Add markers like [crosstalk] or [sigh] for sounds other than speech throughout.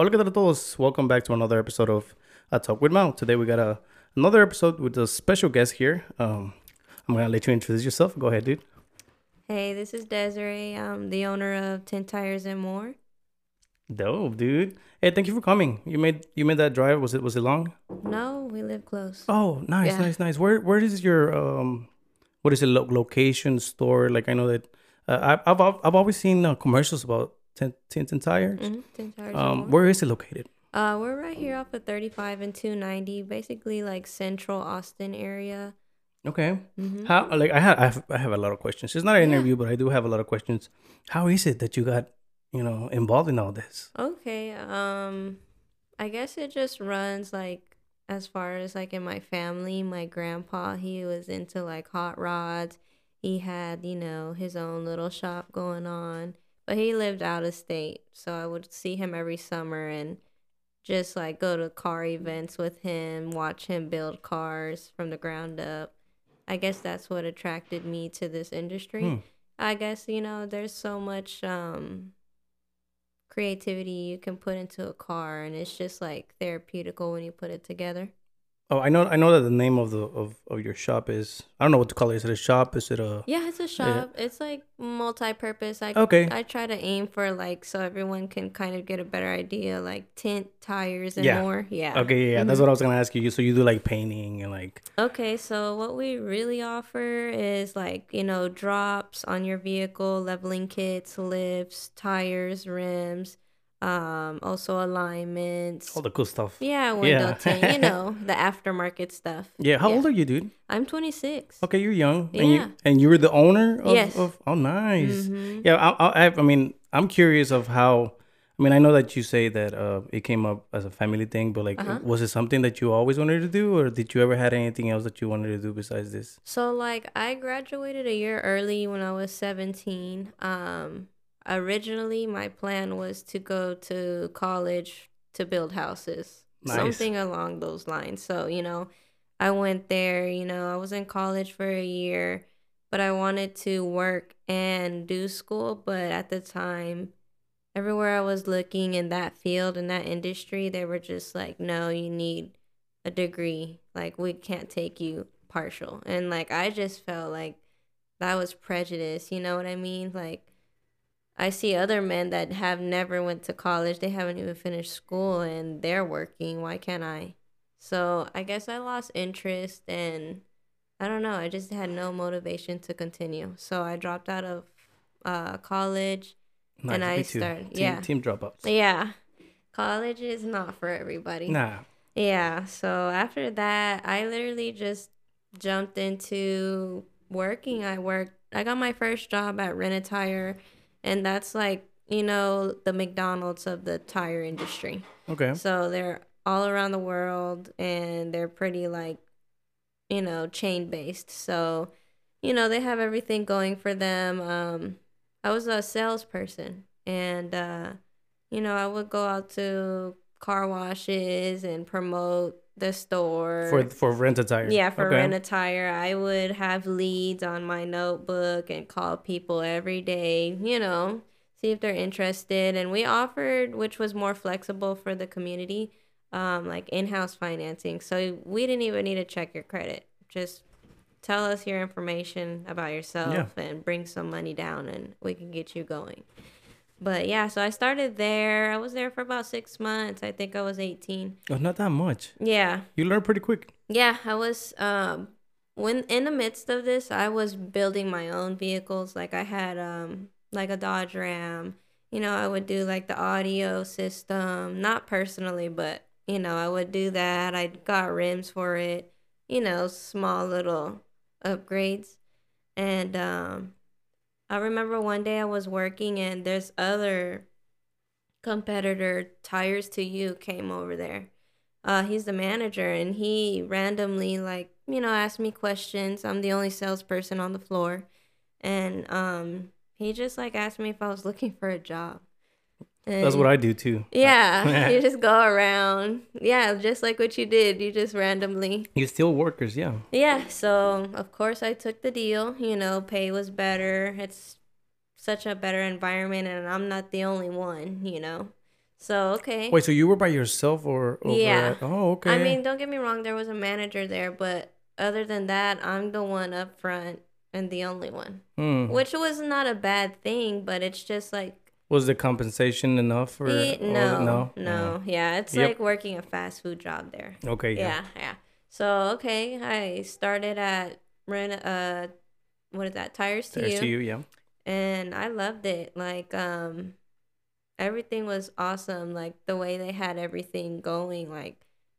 Hola, ¿qué tal a todos? Welcome back to another episode of A Talk with Mal. Today we got a another episode with a special guest here. Um, I'm gonna let you introduce yourself. Go ahead, dude. Hey, this is Desiree. I'm the owner of Tint Tires and More. Dope, dude. Hey, thank you for coming. You made you made that drive. Was it was it long? No, we live close. Oh, nice, Yeah. nice, nice. Where where is your um, what is it? Lo- location store? Like I know that uh, I, I've I've I've always seen uh, commercials about Tint Tint and Tires. Mhm, Tint Tires Um, where is it located? Uh, we're right here off of 35 and 290, basically like central Austin area. Okay. Mhm. How like I have I have, I have a lot of questions. It's not an Yeah. interview, but I do have a lot of questions. How is it that you got you know involved in all this? Okay. Um, I guess it just runs like as far as like in my family. My grandpa, he was into like hot rods. He had, you know, his own little shop going on, but he lived out of state. So I would see him every summer and just like go to car events with him, watch him build cars from the ground up. I guess that's what attracted me to this industry. Hmm. I guess you know there's so much um creativity you can put into a car and it's just like therapeutical when you put it together. Oh, I know I know that the name of the of, of your shop is I don't know what to call it. Is it a shop? Is it a Yeah, it's a shop. It's like multi-purpose. I Okay. I try to aim for like so everyone can kind of get a better idea like tint, tires and Yeah. more. Yeah. Okay, yeah, that's mm-hmm. what I was gonna ask you. So you do like painting and like Okay, so what we really offer is like, you know, drops on your vehicle, leveling kits, lifts, tires, rims, um, also alignments. all the cool stuff. Yeah, window Yeah. tint, you [laughs] know, the aftermarket stuff. Yeah. How Yeah. old are you, dude? I'm 26. Okay, you're young. And Yeah. you and you were the owner of, Yes. of oh nice. Mhm. Yeah, I, I I I mean I'm curious of how. I mean, I know that you say that uh, it came up as a family thing, but like, Uh-huh. was it something that you always wanted to do, or did you ever had anything else that you wanted to do besides this? So like I graduated a year early when I was 17. Um originally my plan was to go to college to build houses. Nice. Something along those lines. So, you know, I went there, you know, I was in college for a year, but I wanted to work and do school, but at the time everywhere I was looking in that field in that industry, they were just like, "No, you need a degree. Like we can't take you partial." And like I just felt like that was prejudice, you know what I mean? Like I see other men that have never went to college, they haven't even finished school and they're working. Why can't I? So, I guess I lost interest and I don't know, I just had no motivation to continue. So, I dropped out of uh college And I started- team, yeah. team dropouts. Yeah. College is not for everybody. Nah, Yeah. So after that, I literally just jumped into working. I worked, I got my first job at Rent a Tire, and that's like, you know, the McDonald's of the tire industry. okay. So they're all around the world and they're pretty like, you know, chain based. So, you know, they have everything going for them. Um, I was a salesperson and, uh, you know, I would go out to car washes and promote the store. For for rent a tire. Yeah, for okay. rent a tire, I would have leads on my notebook and call people every day, you know, see if they're interested. And we offered, which was more flexible for the community, um, like in house financing. So we didn't even need to check your credit. Just tell us your information about yourself and bring some money down, and we can get you going. But yeah, so I started there. I was there for about six months. I think I was 18. Oh, not that much. Yeah. You learn pretty quick. Yeah, I was um when in the midst of this, I was building my own vehicles. Like I had um like a Dodge Ram. You know, I would do like the audio system, not personally, but you know, I would do that. I got rims for it. You know, small little upgrades. And um I remember one day I was working and there's other competitor tires to you came over there. Uh he's the manager and he randomly like you know asked me questions. I'm the only salesperson on the floor. And um he just like asked me if i was looking for a job That's what I do too. yeah [laughs] you just go around yeah just like what you did you just randomly You steal workers, yeah. yeah so of course i took the deal you know pay was better it's such a better environment and i'm not the only one you know So okay. Wait, so you were by yourself or over Yeah. At, oh, okay. I mean, don't get me wrong, there was a manager there, but other than that, I'm the one up front and the only one. Hmm. Which was not a bad thing, but it's just like was the compensation enough for? eh, no, no, no. Yeah, it's Yep. like working a fast food job there. Okay. Yeah. Yeah, yeah. So okay, I started at rent uh what is that? Tires to There's you. to you. Yeah. and I loved it. Like um everything was awesome. Like the way they had everything going like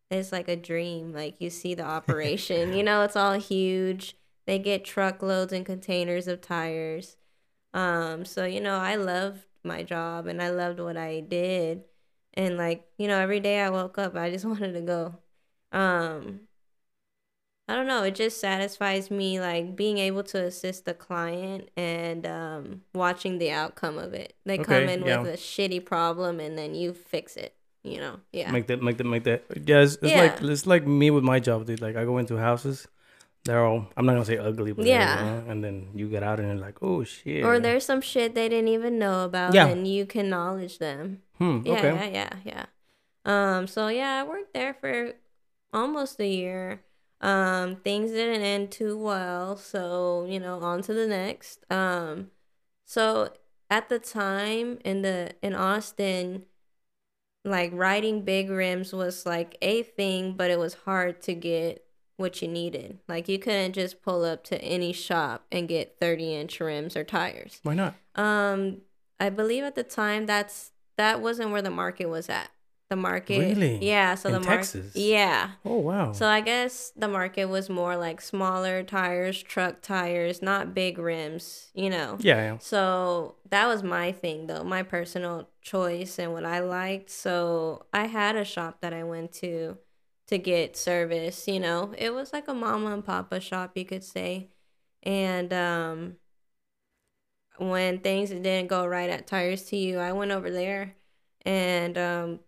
it's like a dream. Like you see the operation. [laughs] you know, it's all huge. They get truckloads and containers of tires. Um so you know, I loved my job and I loved what I did. And like, you know, every day I woke up, I just [laughs] wanted to go. Um I don't know. It just satisfies me, like being able to assist the client and um, watching the outcome of it. They come in yeah. with a shitty problem and then you fix it. You know, yeah, Make that. Make that. Make that. Yeah. It's, it's like it's like me with my job, dude. Like I go into houses. They're all. I'm not gonna say ugly, but Yeah. And then you get out and you're like, oh shit. or there's some shit they didn't even know about, Yeah. and you can knowledge them. Hmm. Yeah, okay. yeah, yeah, yeah. Um, so yeah, I worked there for almost a year. Um, things didn't end too well, so you know, on to the next. Um, so at the time in the in Austin, like riding big rims was like a thing, but it was hard to get what you needed. Like you couldn't just pull up to any shop and get 30 inch rims or tires. Why not? Um, I believe at the time that's that wasn't where the market was at. The market, Really? yeah. So In the market, Texas? yeah. Oh wow. So I guess the market was more like smaller tires, truck tires, not big rims. You know. yeah. yeah. So that was my thing though, my personal choice and what I liked. So I had a shop that I went to to get service, you know. It was like a mama and papa shop, you could say. And um when things didn't go right at Tires to You, I went over there and um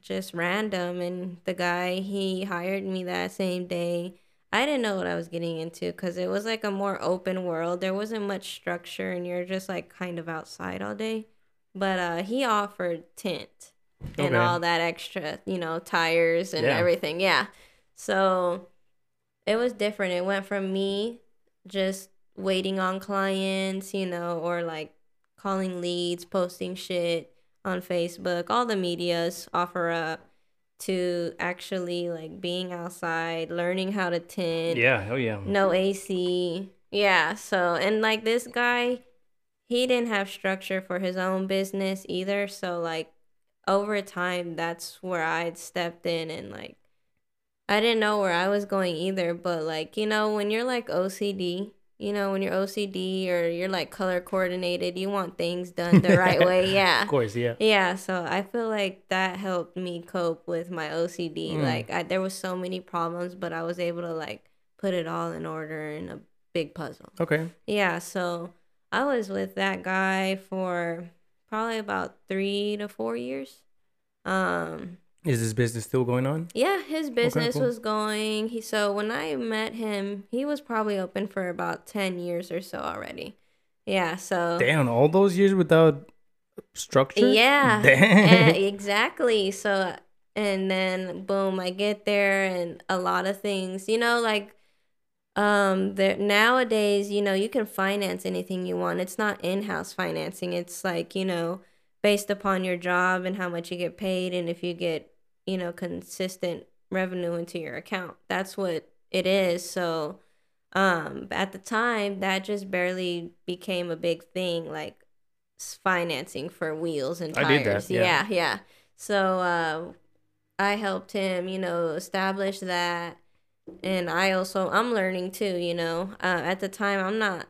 just random and the guy he hired me that same day I didn't know what I was getting into because it was like a more open world. There wasn't much structure, and you're just like kind of outside all day. But uh, he offered tint and all that extra, you know, tires and Yeah. everything. Yeah. So it was different. It went from me just waiting on clients, you know, or like calling leads, posting shit on Facebook, all the medias OfferUp to actually like being outside, learning how to tint, Yeah. Oh yeah. no AC. Yeah, so and like this guy, he didn't have structure for his own business either, so like over time that's where I'd stepped in and like I didn't know where I was going either, but like, you know, when you're like OCD, you know, when you're OCD or you're like color coordinated, you want things done the right [laughs] way. Yeah. Of course. Yeah. Yeah, so I feel like that helped me cope with my OCD. Mm. Like I, there was so many problems, but I was able to like put it all in order in a big puzzle. Okay. Yeah, so I was with that guy for probably about 3 to 4 years. Um Is this business still going on? yeah, his business cool. was going. He so when I met him, he was probably open for about 10 years or so already. Yeah, so Damn, all those years without structure. Yeah. [laughs] Damn. and- exactly. So and then boom, I get there and a lot of things, you know, like um there nowadays, you know, you can finance anything you want. It's not in-house financing. It's like, you know, based upon your job and how much you get paid and if you get, you know, consistent revenue into your account. That's what it is. So um at the time that just barely became a big thing like financing for wheels and I tires. did that, yeah. yeah, yeah. So uh I helped him, you know, establish that and I also I'm learning too, you know. Uh, at the time I'm not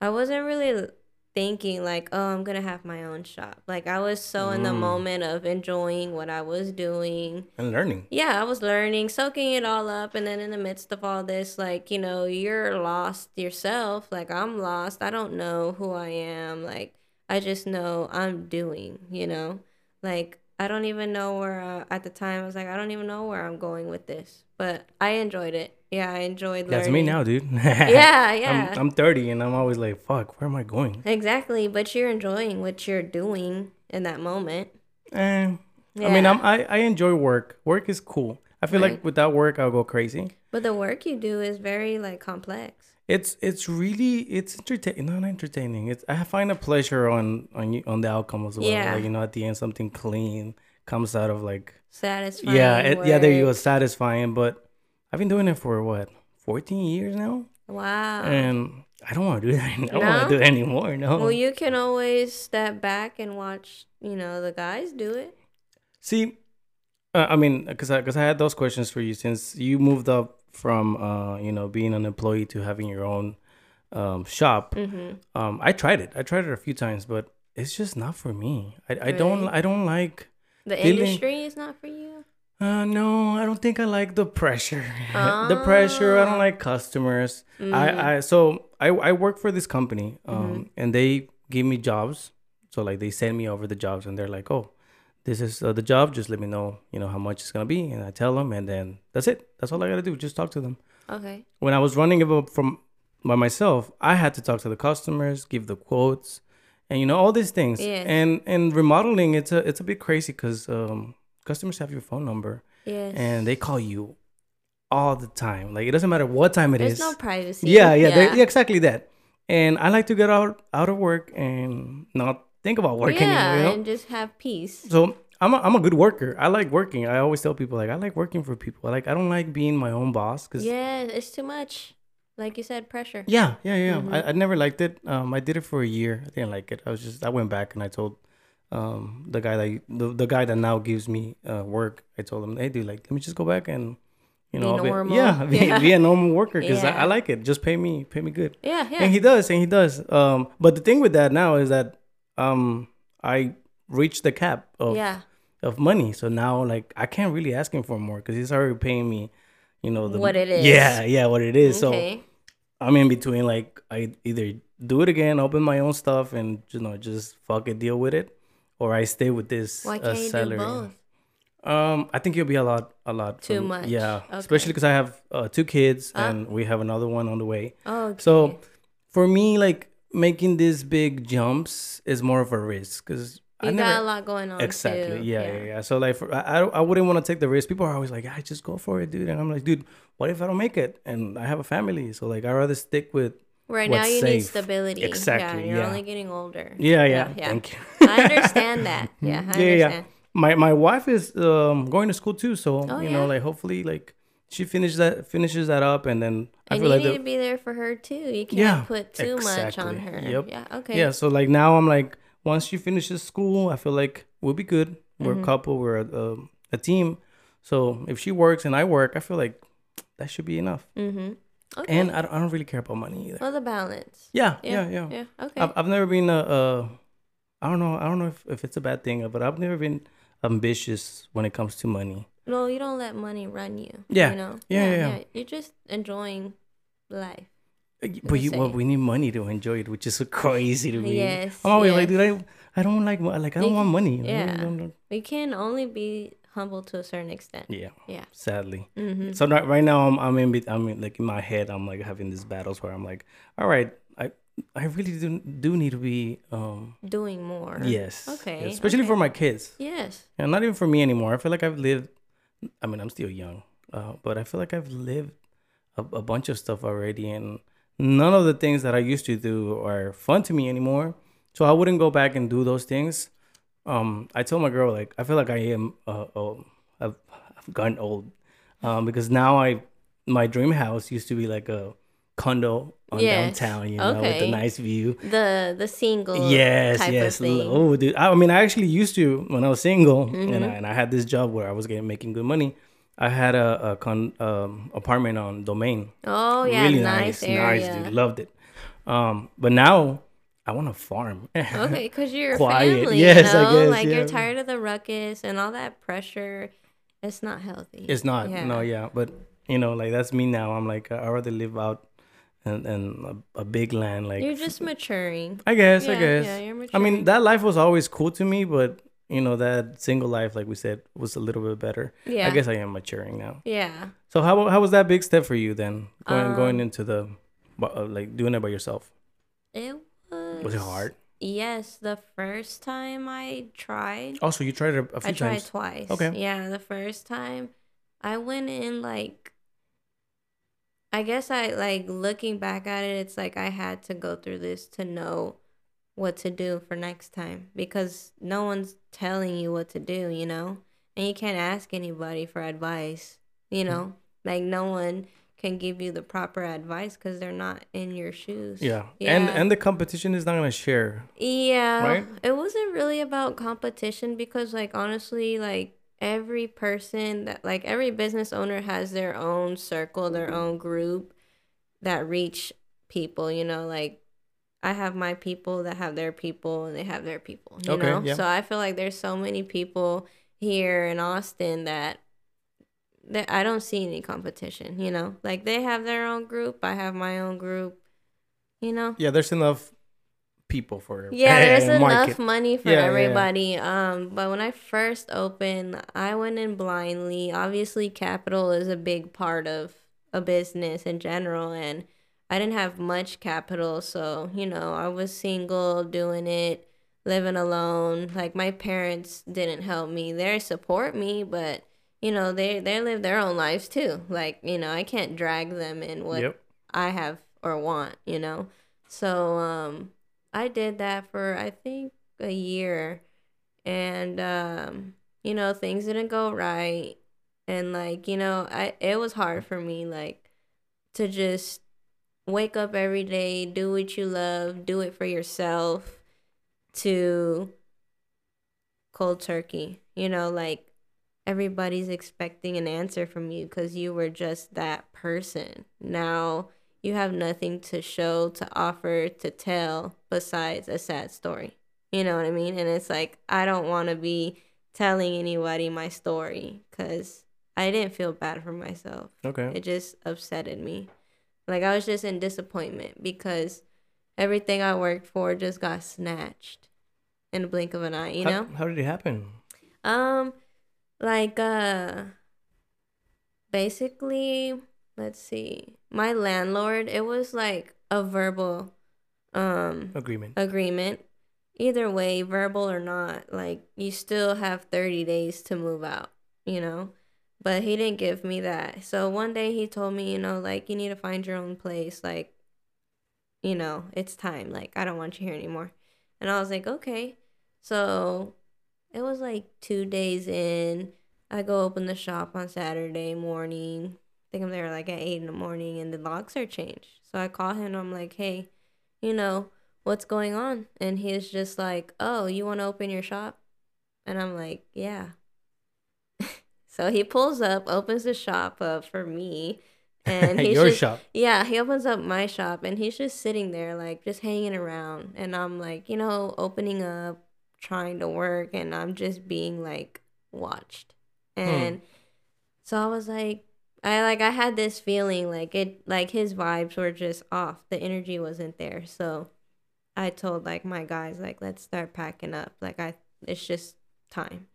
I wasn't really thinking like, oh, I'm going to have my own shop. Like I was so in the Mm. moment of enjoying what I was doing and learning. yeah, I was learning, soaking it all up, and then in the midst of all this, like you know, you're lost yourself. Like I'm lost. I don't know who I am. Like I just know I'm doing. You know, like I don't even know where. Uh, at the time, I was like, I don't even know where I'm going with this, but I enjoyed it. Yeah, I enjoyed. That's me now, dude. [laughs] [laughs] Yeah, yeah. I'm, I'm 30 and I'm always like, fuck, where am I going? Exactly, but you're enjoying what you're doing in that moment. Eh, I mean, I'm, I I enjoy work. Work is cool. I feel Right. like without work, I'll go crazy. but the work you do is very like complex. It's it's really it's entertaining. Not entertaining. It's I find a pleasure on on you on the outcome as well. Yeah. Like, you know, at the end, something clean comes out of like Satisfying. yeah, it, yeah. There you go, satisfying. But I've been doing it for what fourteen years now, Wow. and I don't want to do that. I don't want to do it anymore. No. well, you can always step back and watch, you know, the guys do it. See, uh, I mean, because I, cause I had those questions for you since you moved up from, uh, you know, being an employee to having your own um, shop. Mm-hmm. Um, I tried it. I tried it a few times, but it's just not for me. I, I don't I don't like. The Feeling- industry is not for you. Uh, no, I don't think I like the pressure. [laughs] the pressure. I don't Ah. like customers. Mm. I, I so I, I work for this company um Mm-hmm. and they give me jobs so like they send me over the jobs and they're like oh this is uh, the job just let me know you know how much it's gonna be and I tell them and then that's it that's all I gotta do just talk to them Okay. when I was running it up from by myself I had to talk to the customers give the quotes and you know all these things and and remodeling it's a it's a bit crazy because um customers have your phone number Yes. and they call you all the time like it doesn't matter what time it is. There's no privacy. Yeah, yeah, there- yeah, exactly that. And I like to get out out of work and not think about work Yeah, anymore. You know? and just have peace. So I'm a, I'm a good worker. I like working. I always tell people like I like working for people. Like I don't like being my own boss because yeah. Yeah, it's too much. Like you said, pressure. yeah, yeah, Mm-hmm. I, I never liked it. Um, I did it for a year. I didn't like it. I was just I went back and I told um the guy that the, the guy that now gives me uh work. I told him, hey, dude, like let me just go back and. You know, I'll normal. yeah, be, Yeah. [laughs] be a normal worker because I, Yeah. I like it. Just pay me, pay me good. Yeah, yeah. and he does and he does um but the thing with that now is that um i reached the cap of yeah. of money so now like i can't really ask him for more because he's already paying me you know the, What it is. yeah yeah what it is so okay. I'm in between like i either do it again open my own stuff and you know just fuck it deal with it or i stay with this Why uh, can't you salary do both? um i think it'll be a lot a lot Too me. much. yeah Okay. especially because i have uh, two kids Ah. and we have another one on the way Oh, okay. so for me, like making these big jumps is more of a risk because you I got a lot going on. exactly too. yeah, yeah yeah So like for, I I I wouldn't want to take the risk. People are always like, yeah, just go for it, dude. And I'm like, dude, what if I don't make it and I have a family? So like I rather stick with Right now, you need stability. Exactly, Yeah, you're yeah. only getting older. yeah yeah. yeah. Thank you. I understand that. [laughs] Yeah, I yeah understand. yeah. My my wife is um going to school too, so Oh, you know like hopefully like she finishes that finishes that up and then I And feel you like need the, to be there for her too. You can't put too much on her. Yep. Yeah. Okay. Yeah, so like now I'm like, once she finishes school, I feel like we'll be good. We're Mm-hmm. a couple, we're a, um, a team. So if she works and I work, I feel like that should be enough. Mm-hmm. Okay. And I don't, I don't really care about money either. well, the balance. Yeah, Yeah. yeah, yeah. Yeah. Okay. I've, I've never been a, a, I don't know, I don't know if, if it's a bad thing, but I've never been ambitious when it comes to money. no, you don't let money run you. Yeah. You know. Yeah, yeah, yeah. You're just enjoying life. But you, well, we need money to enjoy it, which is so [laughs] crazy to me. Yes, I'm always like, dude, I, I don't like, like, I don't You want money. yeah. I don't- don't- We can only be humble to a certain extent. yeah. Yeah. Sadly. Mm-hmm. So right, right now I'm I'm in I'm in, like in my head I'm like having these battles where I'm like, all right, I I really do do need to be um Doing more. yes Okay, especially okay. for my kids Yes. and not even for me anymore. I feel like I've lived. I mean I'm still young, uh, but I feel like I've lived a, a bunch of stuff already, and none of the things that I used to do are fun to me anymore. So I wouldn't go back and do those things. Um, I told my girl like I feel like I am uh, uh I've, I've gotten old, um, because now I my dream house used to be like a condo on Yes. downtown, you know, with Okay. a nice view. The the single. Yes, yes. Oh, dude. I, I mean, I actually used to when I was single, and Mm-hmm. I, and I had this job where I was getting making good money. I had a, a con um, apartment on Domain. Oh yeah, really nice, nice, area. nice, dude. Loved it. Um, but now I want to farm. [laughs] Okay, because you're Quiet. family. Yes, you know? guess, Like you're tired of the ruckus and all that pressure. It's not healthy. It's not. Yeah. No, yeah. But you know, like that's me now. I'm like I rather live out in, in a, a big land. Like You're just maturing. I guess. I guess. yeah, you're I mean, that life was always cool to me, but you know that single life, like we said, was a little bit better. Yeah. I guess I am maturing now. Yeah. So how how was that big step for you then? Going going Um, into the uh, like doing it by yourself. It was. Was it hard? yes, the first time I tried, Also, you tried it a, few I tried times. twice. Okay. Yeah, the first time I went in like I guess I like looking back at it, it's like I had to go through this to know what to do for next time because no one's telling you what to do, you know? And you can't ask anybody for advice, you Mm-hmm. know? Like no one can give you the proper advice cuz they're not in your shoes. Yeah. and and the competition is not gonna share. Yeah. Right? It wasn't really about competition because like honestly like every person that like every business owner has their own circle, their own group that reach people, you know, like I have my people that have their people and they have their people, you Okay, know? yeah. So I feel like there's so many people here in Austin that that I don't see any competition, you know? Like they have their own group, I have my own group, you know? Yeah, there's enough people for Yeah, there's [laughs] a enough money for Yeah, yeah, yeah. everybody. Um, but when I first opened, I went in blindly. Obviously, capital is a big part of a business in general, and I didn't have much capital, so you know, I was single, doing it, living alone. Like my parents didn't help me. They support me, but you know, they they live their own lives too. Like you know, I can't drag them in what Yep. I have or want, you know. So um I did that for I think a year and um you know things didn't go right and like you know I it was hard for me like to just wake up every day, do what you love, do it for yourself to cold turkey. You know, like everybody's expecting an answer from you because you were just that person. Now you have nothing to show, to offer, to tell besides a sad story. You know what I mean? And it's like, I don't want to be telling anybody my story because I didn't feel bad for myself. Okay. It just upsetted me. Like, I was just in disappointment because everything I worked for just got snatched in the blink of an eye, you how, know? how did it happen? Um, like uh, basically, let's see. My landlord, it was like a verbal, um, Agreement. agreement. Either way, verbal or not, like you still have thirty days to move out. You know, but he didn't give me that. So one day he told me, you know, like you need to find your own place. Like, you know, it's time. Like I don't want you here anymore. And I was like, okay. So it was like two days in. I go open the shop on Saturday morning. I think I'm there like at eight in the morning, and the locks are changed. So I call him. and I'm like, hey, you know what's going on? And he's just like, oh, you want to open your shop? And I'm like, yeah. [laughs] so he pulls up, opens the shop up for me, and [laughs] he's Your just, shop. yeah, he opens up my shop and he's just sitting there, like just hanging around. And I'm like, you know, opening up, trying to work, and I'm just being like watched. Hmm. And so I was like, I like, I had this feeling like it, like his vibes were just off. The energy wasn't there. So I told like my guys, like, let's start packing up. Like, I, it's just time.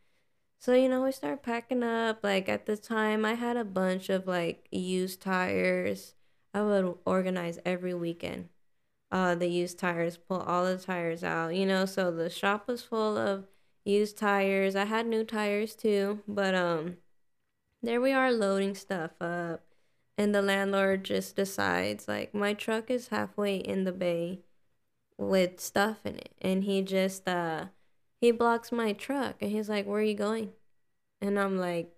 So, you know, we start packing up. Like, at the time, I had a bunch of like used tires. I would organize every weekend. Uh, the used tires, pull all the tires out, you know. So the shop was full of used tires. I had new tires too, but um, there we are loading stuff up, and the landlord just decides like my truck is halfway in the bay with stuff in it, and he just uh he blocks my truck, and he's like, "Where are you going?" And I'm like,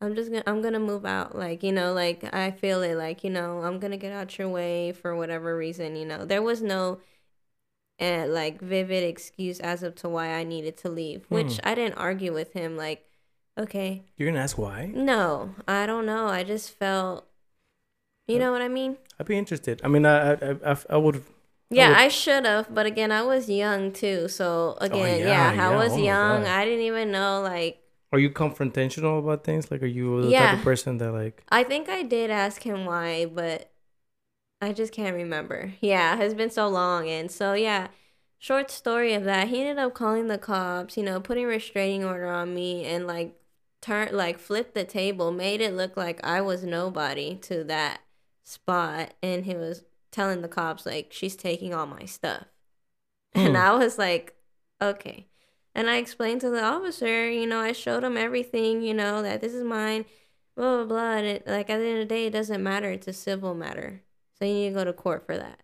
I'm just gonna I'm gonna move out. Like, you know, like I feel it like, you know, I'm gonna get out your way for whatever reason, you know. There was no uh, like vivid excuse as of to why I needed to leave, which Hmm. I didn't argue with him like, okay. You're gonna ask why? No, I don't know. I just felt you know what I mean? I'd be interested. I mean, I I I, I would. Yeah, would- I should have, but again, I was young too. So again, yeah, yeah, I yeah. was Oh young. I didn't even know like Are you confrontational about things? Like, are you the type of person that like? I think I did ask him why, but I just can't remember. Yeah, it's been so long. And so, yeah, short story of that. He ended up calling the cops, you know, putting restraining order on me and like turn like flipped the table, made it look like I was nobody to that spot. And he was telling the cops, like, she's taking all my stuff. [laughs] And Hmm. I was like, okay. And I explained to the officer, you know, I showed him everything, you know, that this is mine, blah, blah, blah. And it, like at the end of the day, it doesn't matter. It's a civil matter. So you need to go to court for that.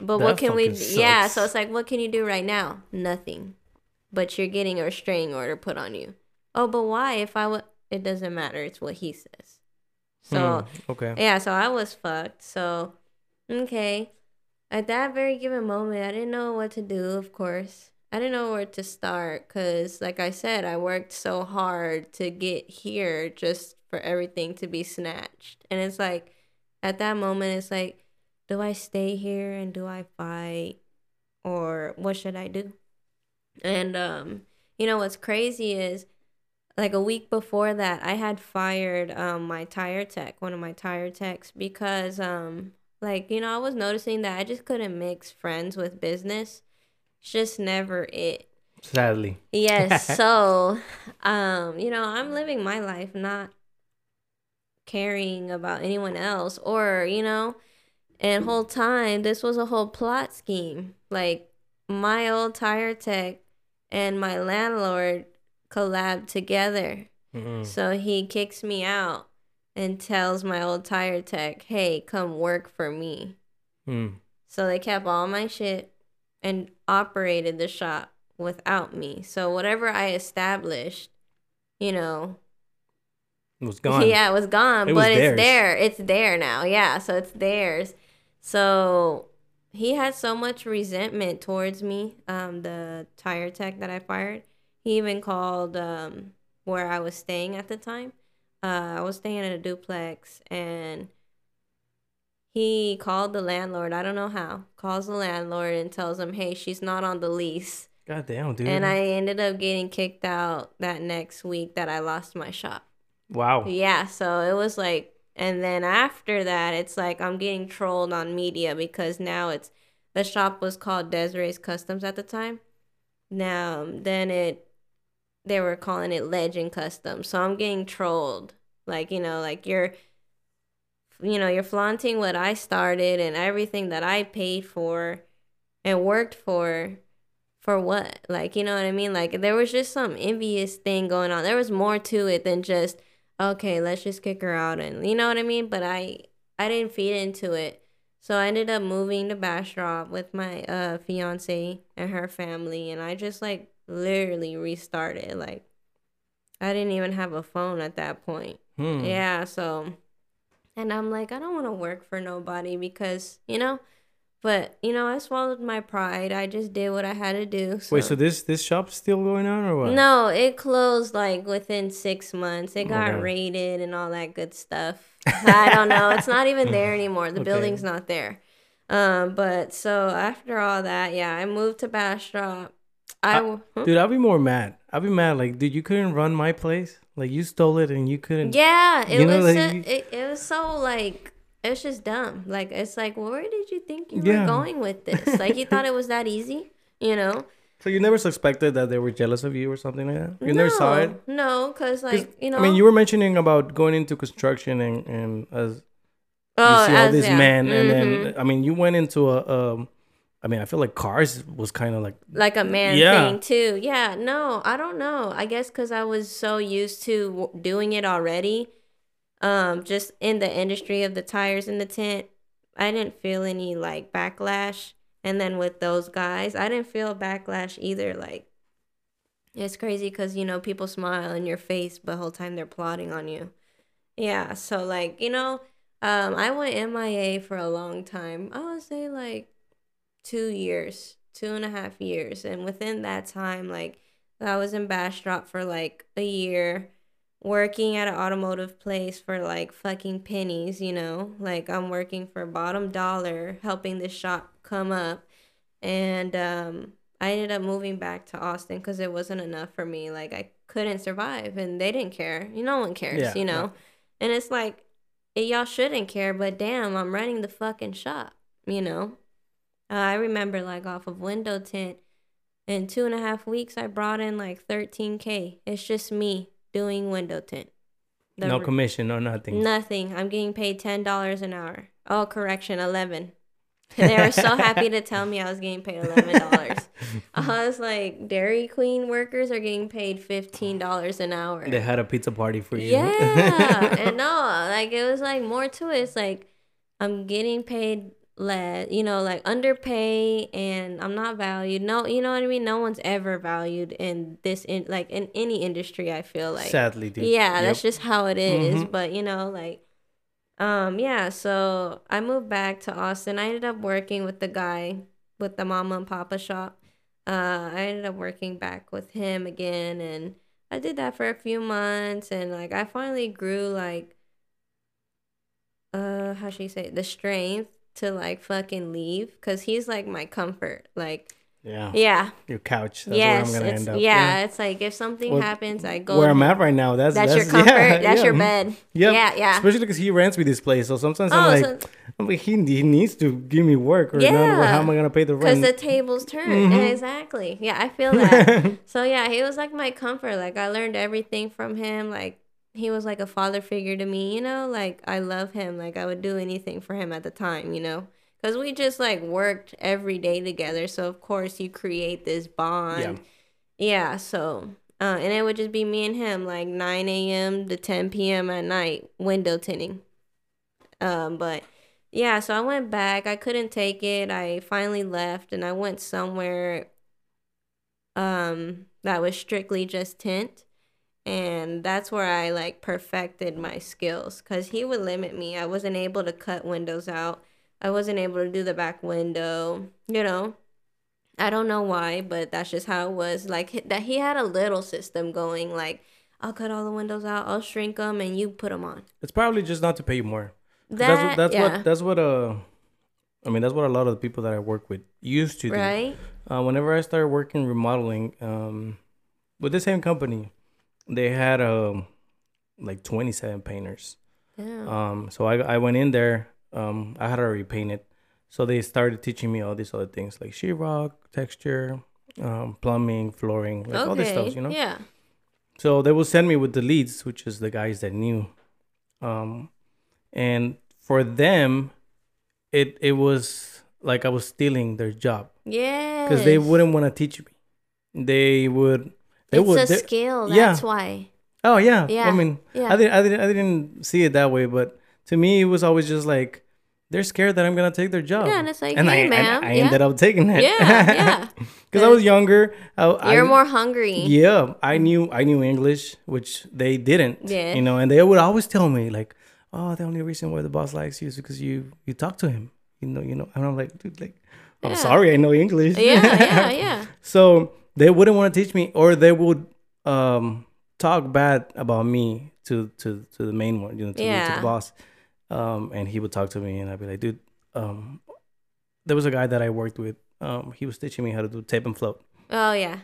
But what can we, fucking yeah. So it's like, what can you do right now? Nothing. But you're getting a restraining order put on you. Oh, but why? If I would, it doesn't matter. It's what he says. So, Hmm, okay. yeah, so I was fucked. So, okay. At that very given moment, I didn't know what to do, of course. I didn't know where to start because, like I said, I worked so hard to get here just for everything to be snatched. And it's like, at that moment, it's like, do I stay here and do I fight? Or what should I do? And, um, you know, what's crazy is like a week before that i had fired um my tire tech one of my tire techs because um like you know i was noticing that i just couldn't mix friends with business it's just never it Sadly. yes [laughs] so um you know i'm living my life not caring about anyone else or you know and whole time this was a whole plot scheme like my old tire tech and my landlord collab together Mm-mm. so he kicks me out and tells my old tire tech, hey, come work for me. Hmm. So they kept all my shit and operated the shop without me. So whatever I established, you know, It was gone. yeah, it was gone, It was but it's there. It's there now. Yeah, so it's theirs. So he had so much resentment towards me, um, the tire tech that I fired. He even called um, where I was staying at the time. Uh, I was staying in a duplex and he called the landlord. I don't know how. Calls the landlord and tells him, hey, she's not on the lease. God damn, dude. And I ended up getting kicked out that next week that I lost my shop. wow. Yeah, so it was like, and then after that, it's like I'm getting trolled on media because now it's the shop was called Desiree's Customs at the time. Now, then it, they were calling it Legend Customs. So I'm getting trolled. Like, you know, like you're, you know, you're flaunting what I started and everything that I paid for and worked for for what? Like, you know what I mean? Like, there was just some envious thing going on. There was more to it than just, okay, let's just kick her out, and you know what I mean. But I, I didn't feed into it, so I ended up moving to Bastrop with my uh fiance and her family, and I just like literally restarted. Like, I didn't even have a phone at that point. Hmm. Yeah, so and I'm like, I don't want to work for nobody because, you know, but you know, I swallowed my pride. I just did what I had to do. So. Wait, so this this shop's still going on or what? No, it closed like within six months. It got Okay. raided and all that good stuff. I don't know. It's not even there [laughs] anymore. The Okay. building's not there. Um, but so after all that, yeah, I moved to Bastrop. I w- huh? Dude, I'll be more mad. I'll be mad. Like, dude, you couldn't run my place. Like, you stole it and you couldn't. Yeah, it know, was like, you- it, it was so like it's just dumb. Like it's like where did you think you Yeah. were going with this? [laughs] Like you thought it was that easy, you know? So you never suspected that they were jealous of you or something like that? You never saw it? No, because like you know. I mean, you were mentioning about going into construction and, and as oh, you see all as- these yeah. men, and Mhm. then I mean, you went into a. Um, I mean, I feel like cars was kind of like like a man Yeah. thing too. Yeah, no, I don't know. I guess because I was so used to w- doing it already, um, just in the industry of the tires in the tint, I didn't feel any like backlash. And then with those guys, I didn't feel backlash either. Like, it's crazy because you know people smile in your face, but the whole time they're plotting on you. Yeah, so like you know, um, I went MIA for a long time. I would say like two years, two and a half years. And within that time, like I was in Bastrop for like a year, working at an automotive place for like fucking pennies, you know? Like I'm working for bottom dollar, helping the shop come up. And um I ended up moving back to Austin because it wasn't enough for me. Like I couldn't survive and they didn't care. You no one cares, Yeah, you know? And it's like y'all shouldn't care, but damn, I'm running the fucking shop, you know? Uh, I remember like off of window tint, in two and a half weeks, I brought in like 13K. It's just me doing window tint. The no commission, no nothing. Nothing. I'm getting paid $10 an hour. Oh, correction, 11 they were so happy to tell me I was getting paid eleven dollars. [laughs] I was like, Dairy Queen workers are getting paid fifteen dollars an hour. They had a pizza party for you. Yeah, [laughs] and no, like it was like more to it. It's like I'm getting paid less, you know, like underpay, and I'm not valued. No, you know what I mean. No one's ever valued in this in like in any industry. I feel like Sadly, dude. yeah, Yep. that's just how it is. Mhm. But you know, like, um, yeah. So I moved back to Austin. I ended up working with the guy with the mama and papa shop. Uh, I ended up working back with him again, and I did that for a few months, and like I finally grew like, uh, how should you say it? the strength to like fucking leave, cause he's like my comfort. Like, yeah. yeah, Your couch. That's yes, where I'm gonna end up. yeah, It's like if something Well, happens, I go. Where I'm at right now, that's That's, [laughs] that's, your comfort. Yeah, that's your bed. Yep. Yeah, yeah. Especially because he rents me this place, so sometimes Oh, I'm like, so- I'm like, he, he needs to give me work, or not, Yeah. how am I gonna pay the rent? Because the tables turn. Mhm. Exactly. Yeah, I feel that. [laughs] so yeah, he was like my comfort. Like I learned everything from him. Like he was like a father figure to me. You know, like I love him. Like I would do anything for him at the time. You know, because we just like worked every day together. So of course you create this bond. Yeah. yeah so. Uh, and it would just be me and him, like 9 a.m. to 10 p.m. at night, window tinting. Um, but yeah, so I went back. I couldn't take it. I finally left and I went somewhere um that was strictly just tint. And that's where I like perfected my skills cuz he would limit me. I wasn't able to cut windows out. I wasn't able to do the back window, you know. I don't know why, but that's just how it was. Like that he had a little system going like I'll cut all the windows out, I'll shrink them and you put them on. it's probably just not to pay you more. That that's what, that's yeah, what that's what uh, I mean that's what a lot of the people that I work with used to do. right? Uh, whenever I started working remodeling, um, with the same company, they had um, like 27 painters. Yeah. Um, so I I went in there. Um, I had already painted, so they started teaching me all these other things like sheetrock, texture, um, plumbing, flooring, like all this stuff, you know. Yeah. So they will send me with the leads, which is the guys that knew. Um, and for them, it it was like I was stealing their job Yeah. because they wouldn't want to teach me. They would. It's would. a they- skill. yeah. That's why. oh yeah. Yeah, I mean, yeah. I didn't. I didn't. I didn't see it that way, but to me, it was always just like they're scared that I'm gonna take their job. Yeah, and it's like, and hey, I, ma'am, I, I yeah. ended up taking it. Yeah, yeah. [laughs] Because I was younger. I, You're I, more hungry. Yeah, I knew I knew English, which they didn't. Yeah. You know, and they would always tell me like, "Oh, the only reason why the boss likes you is because you you talk to him." You know, you know. And I'm like, dude, like, I'm Yeah. sorry, I know English. Yeah, yeah, [laughs] yeah. so they wouldn't want to teach me, or they would um talk bad about me to to to the main one, you know, to, the, to the boss. Um, and he would talk to me, and I'd be like, dude, um, there was a guy that I worked with. Um, he was teaching me how to do tape and float Oh yeah,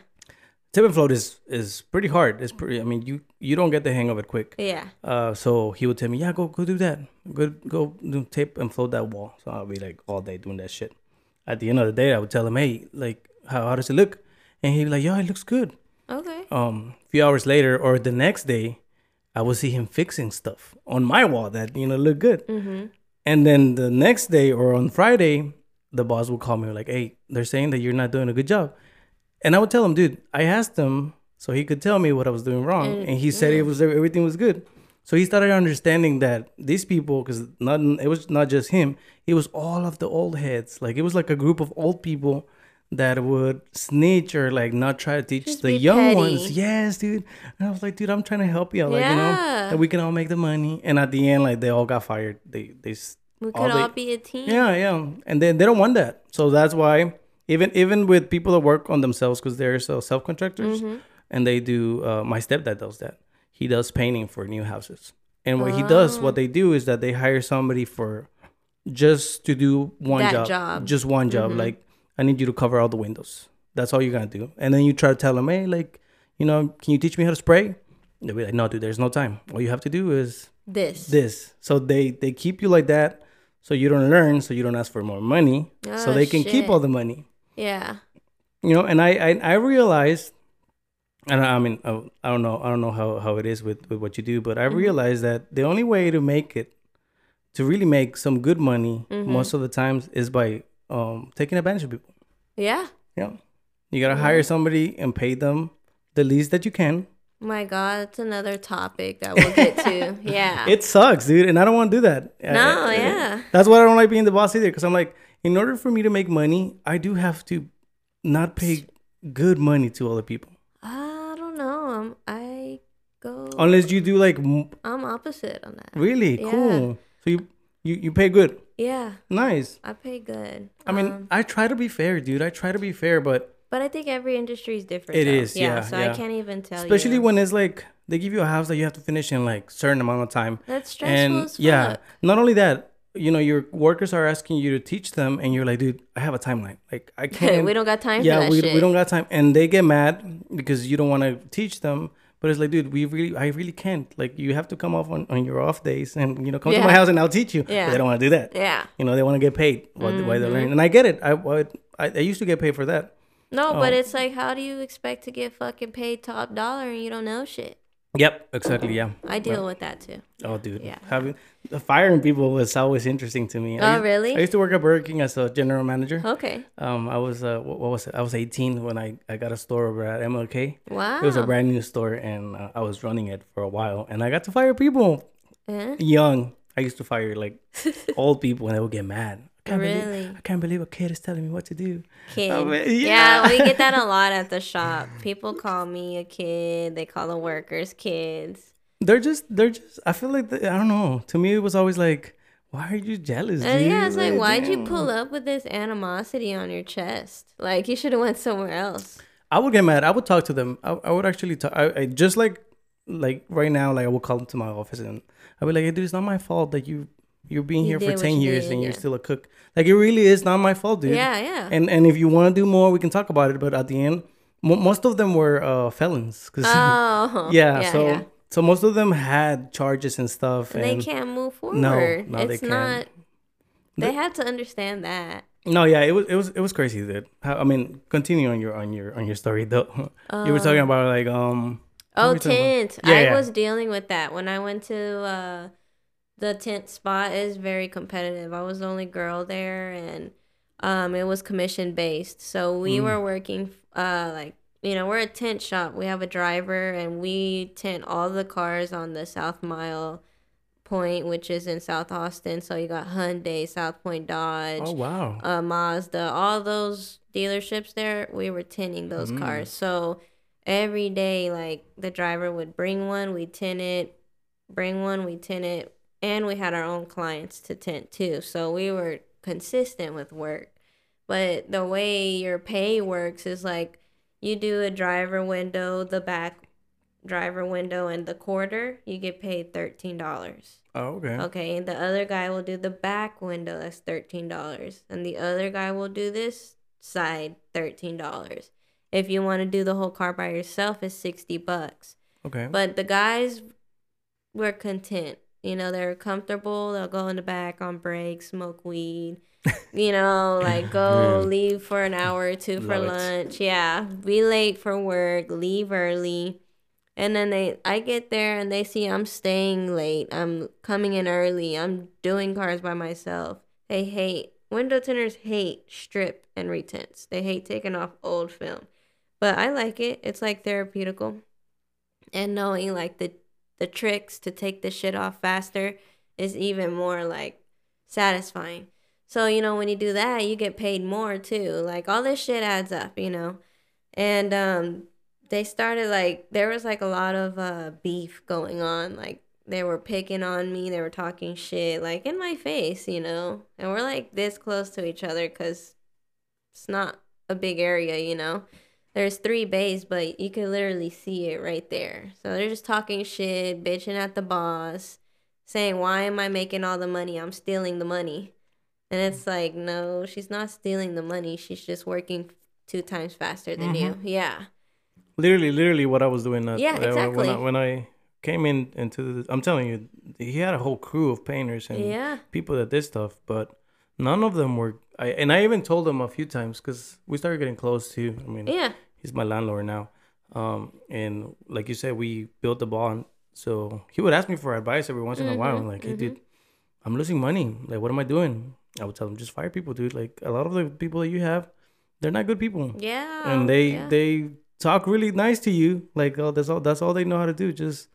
Tape and float is is pretty hard. It's pretty. I mean, you you don't get the hang of it quick. yeah. Uh, so he would tell me, yeah, go go do that. Go go do tape and float that wall. So I'll be like all day doing that shit. At the end of the day, I would tell him, hey, like how how does it look? And he'd be like, yeah, it looks good. Okay. Um, a few hours later or the next day, I would see him fixing stuff on my wall that you know looked good. Mm-hmm. And then the next day or on Friday, the boss would call me like, "Hey, they're saying that you're not doing a good job," and I would tell him, "Dude, I asked him so he could tell me what I was doing wrong, Mm, and he said it was everything was good." So he started understanding that these people, because not it was not just him, it was all of the old heads. Like it was like a group of old people that would snitch or like not try to teach Just the young petty. ones. Yes, dude. And I was like, dude, I'm trying to help you like you know, that we can all make the money. And at the end, like they all got fired. They they We all could all, they- be a team. yeah, yeah, and then they don't want that. So that's why even even with people that work on themselves because they're so self contractors Mm-hmm. and they do. Uh, my stepdad does that. He does painting for new houses, and what he does, what they do is that they hire somebody for just to do one job, job. Mm-hmm. just one job. Like I need you to cover all the windows. That's all you're gonna do. And then you try to tell them, hey, like, you know, can you teach me how to spray? They'll be like, no, dude, there's no time. All you have to do is This. this. So they they keep you like that, so you don't learn, so you don't ask for more money, so Oh, they can keep all the money. Yeah. You know, and I I, I realized, and I, I mean I, I don't know I don't know how how it is with with what you do, but I Mm-hmm. realized that the only way to make it, to really make some good money, Mm-hmm. most of the times is by um taking advantage of people. Yeah. Yeah. You gotta hire somebody and pay them the least that you can. My God, it's another topic that we'll get to. [laughs] Yeah. It sucks, dude, and I don't want to do that. No, I- yeah. That's why I don't like being the boss either. Because I'm like, in order for me to make money, I do have to not pay good money to other people. I don't know. I'm, I go. Unless you do like m- I'm opposite on that. really Yeah. cool. So you you you pay good. Yeah, Nice. I pay good. I mean, Um, I try to be fair, dude. I try to be fair, but but I think every industry is different. It though. is, yeah, So yeah. I can't even tell especially you. when it's like they give you a house that you have to finish in like certain amount of time. that's stressful and yeah, not only that, you know, your workers are asking you to teach them, and you're like, dude, I have a timeline. Like I [laughs] can't. we don't got time yeah, for that we, shit. we don't got time, and they get mad because you don't want to teach them. But it's like, dude, we really, I really can't. Like, you have to come off on, on your off days, and you know, come to my house and I'll teach you. But Yeah. they don't want to do that. Yeah. You know, they want to get paid while, while they're mm-hmm. learning, and I get it. I, I I used to get paid for that. No, but Oh. it's like, how do you expect to get fucking paid top dollar and you don't know shit? Yep, exactly. Yeah. I deal with that too. Oh, dude. Yeah. Having the firing people was always interesting to me. I Oh, used- really? I used to work at Burger King as a general manager. Okay. Um, I was uh, what, was it? I was 18 when I, I got a store over at MLK. Wow. It was a brand new store, and uh, I was running it for a while, and I got to fire people Eh? young. I used to fire like [laughs] old people, and they would get mad. I can't Really? Believe, I can't believe a kid is telling me what to do. Kid. Yeah. yeah. we get that a [laughs] lot at the shop. People call me a kid. They call the workers kids. They're just, they're just. I feel like they, I don't know. To me, it was always like, why are you jealous? Dude? yeah, it's like, why'd you pull up with this animosity on your chest? Like, you should have went somewhere else. I would get mad. I would talk to them. I, I would actually talk. I, I just like like right now. Like I would call them to my office and I'd be like, "Hey, dude, it's not my fault that you you're being You here for ten years did, and you're yeah. still a cook. Like it really is not my fault, dude. Yeah, yeah. And and if you want to do more, we can talk about it. But at the end, mo- most of them were uh, felons. 'cause- [laughs] oh, [laughs] yeah, So yeah. so most of them had charges and stuff. And they can't move forward. No, no, they it's can't. not. They The- have to understand that. no, yeah, it was it was it was crazy, dude. How, I mean, continue on your on your on your story though. [laughs] you were talking about like um. Oh, we talking about? tint. Yeah, I yeah. was dealing with that when I went to uh, the tint spot. is very competitive. I was the only girl there, and um, it was commission based. So we Mm. were working uh, like you know we're a tint shop. We have a driver, and we tint all the cars on the South Mile Point, which is in South Austin. So you got Hyundai, South Point Dodge Oh wow. uh, Mazda, all those dealerships there, we were tinting those Mm. cars. So every day, like the driver would bring one, we tint it, bring one, we tint it, and we had our own clients to tint too. So we were consistent with work. But the way your pay works is like you do a driver window, the back driver window, and the quarter, you get paid $13. Oh okay. Okay, and the other guy will do the back window, that's thirteen dollars. And the other guy will do this side, thirteen dollars. If you want to do the whole car by yourself, it's sixty bucks. Okay. But the guys were content. You know, they're comfortable, they'll go in the back on break, smoke weed. [laughs] You know, like go Yeah. leave for an hour or two for Love it. lunch. Yeah. Be late for work, leave early. And then they I get there and they see I'm staying late. I'm coming in early. I'm doing cars by myself. They hate window tinters hate strip and retints. They hate taking off old film. But I like it. It's like therapeutical. And knowing like the the tricks to take the shit off faster is even more like satisfying. So, you know, when you do that, you get paid more too. Like all this shit adds up, you know. And um they started like there was like a lot of uh beef going on. Like they were picking on me, they were talking shit like in my face, you know. And we're like this close to each other cuz it's not a big area, you know. There's three bays, but you can literally see it right there. So they're just talking shit, bitching at the boss, saying, Why am I making all the money? I'm stealing the money. And it's like, no, she's not stealing the money. She's just working two times faster than you. Yeah. literally, literally, what I was doing. At, Yeah, uh, When I, exactly. when I came in into the, I'm telling you, he had a whole crew of painters and Yeah. people that did stuff, but none of them were. I and I even told him a few times because we started getting close too. I mean, Yeah. He's my landlord now, um, and like you said, we built the bond. So he would ask me for advice every once in a while. Like, hey, mhm. dude, I'm losing money. Like, what am I doing? I would tell him, just fire people, dude. Like a lot of the people that you have, they're not good people, Yeah. and they yeah. they talk really nice to you. Like oh, that's all that's all they know how to do. Just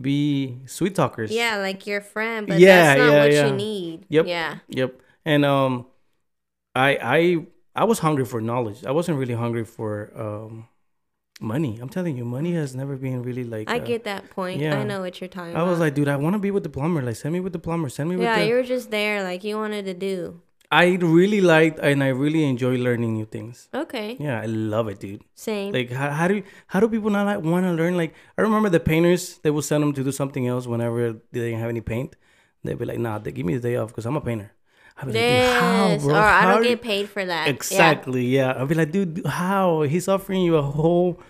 be sweet talkers. Yeah, like your friend, but Yeah, that's not yeah, what yeah. you need. Yep. Yeah. Yep. And um, I I I was hungry for knowledge. I wasn't really hungry for um money. I'm telling you, money has never been really like. I uh, get that point. yeah. I know what you're talking I about. was like, dude, I want to be with the plumber. Like, send me with the plumber. Send me with yeah, the. you were just there, like you wanted to do. I really liked and I really enjoy learning new things. Okay. Yeah, I love it, dude. Same. Like, how, how do how do people not like want to learn? Like, I remember the painters. They would send them to do something else whenever they didn't have any paint. They'd be like, Nah, they give me the day off because I'm a painter. I'd be like, dude, how, yes. bro? or I don't get paid for that. Exactly. Yeah. I'll be like, dude, how? He's offering you a whole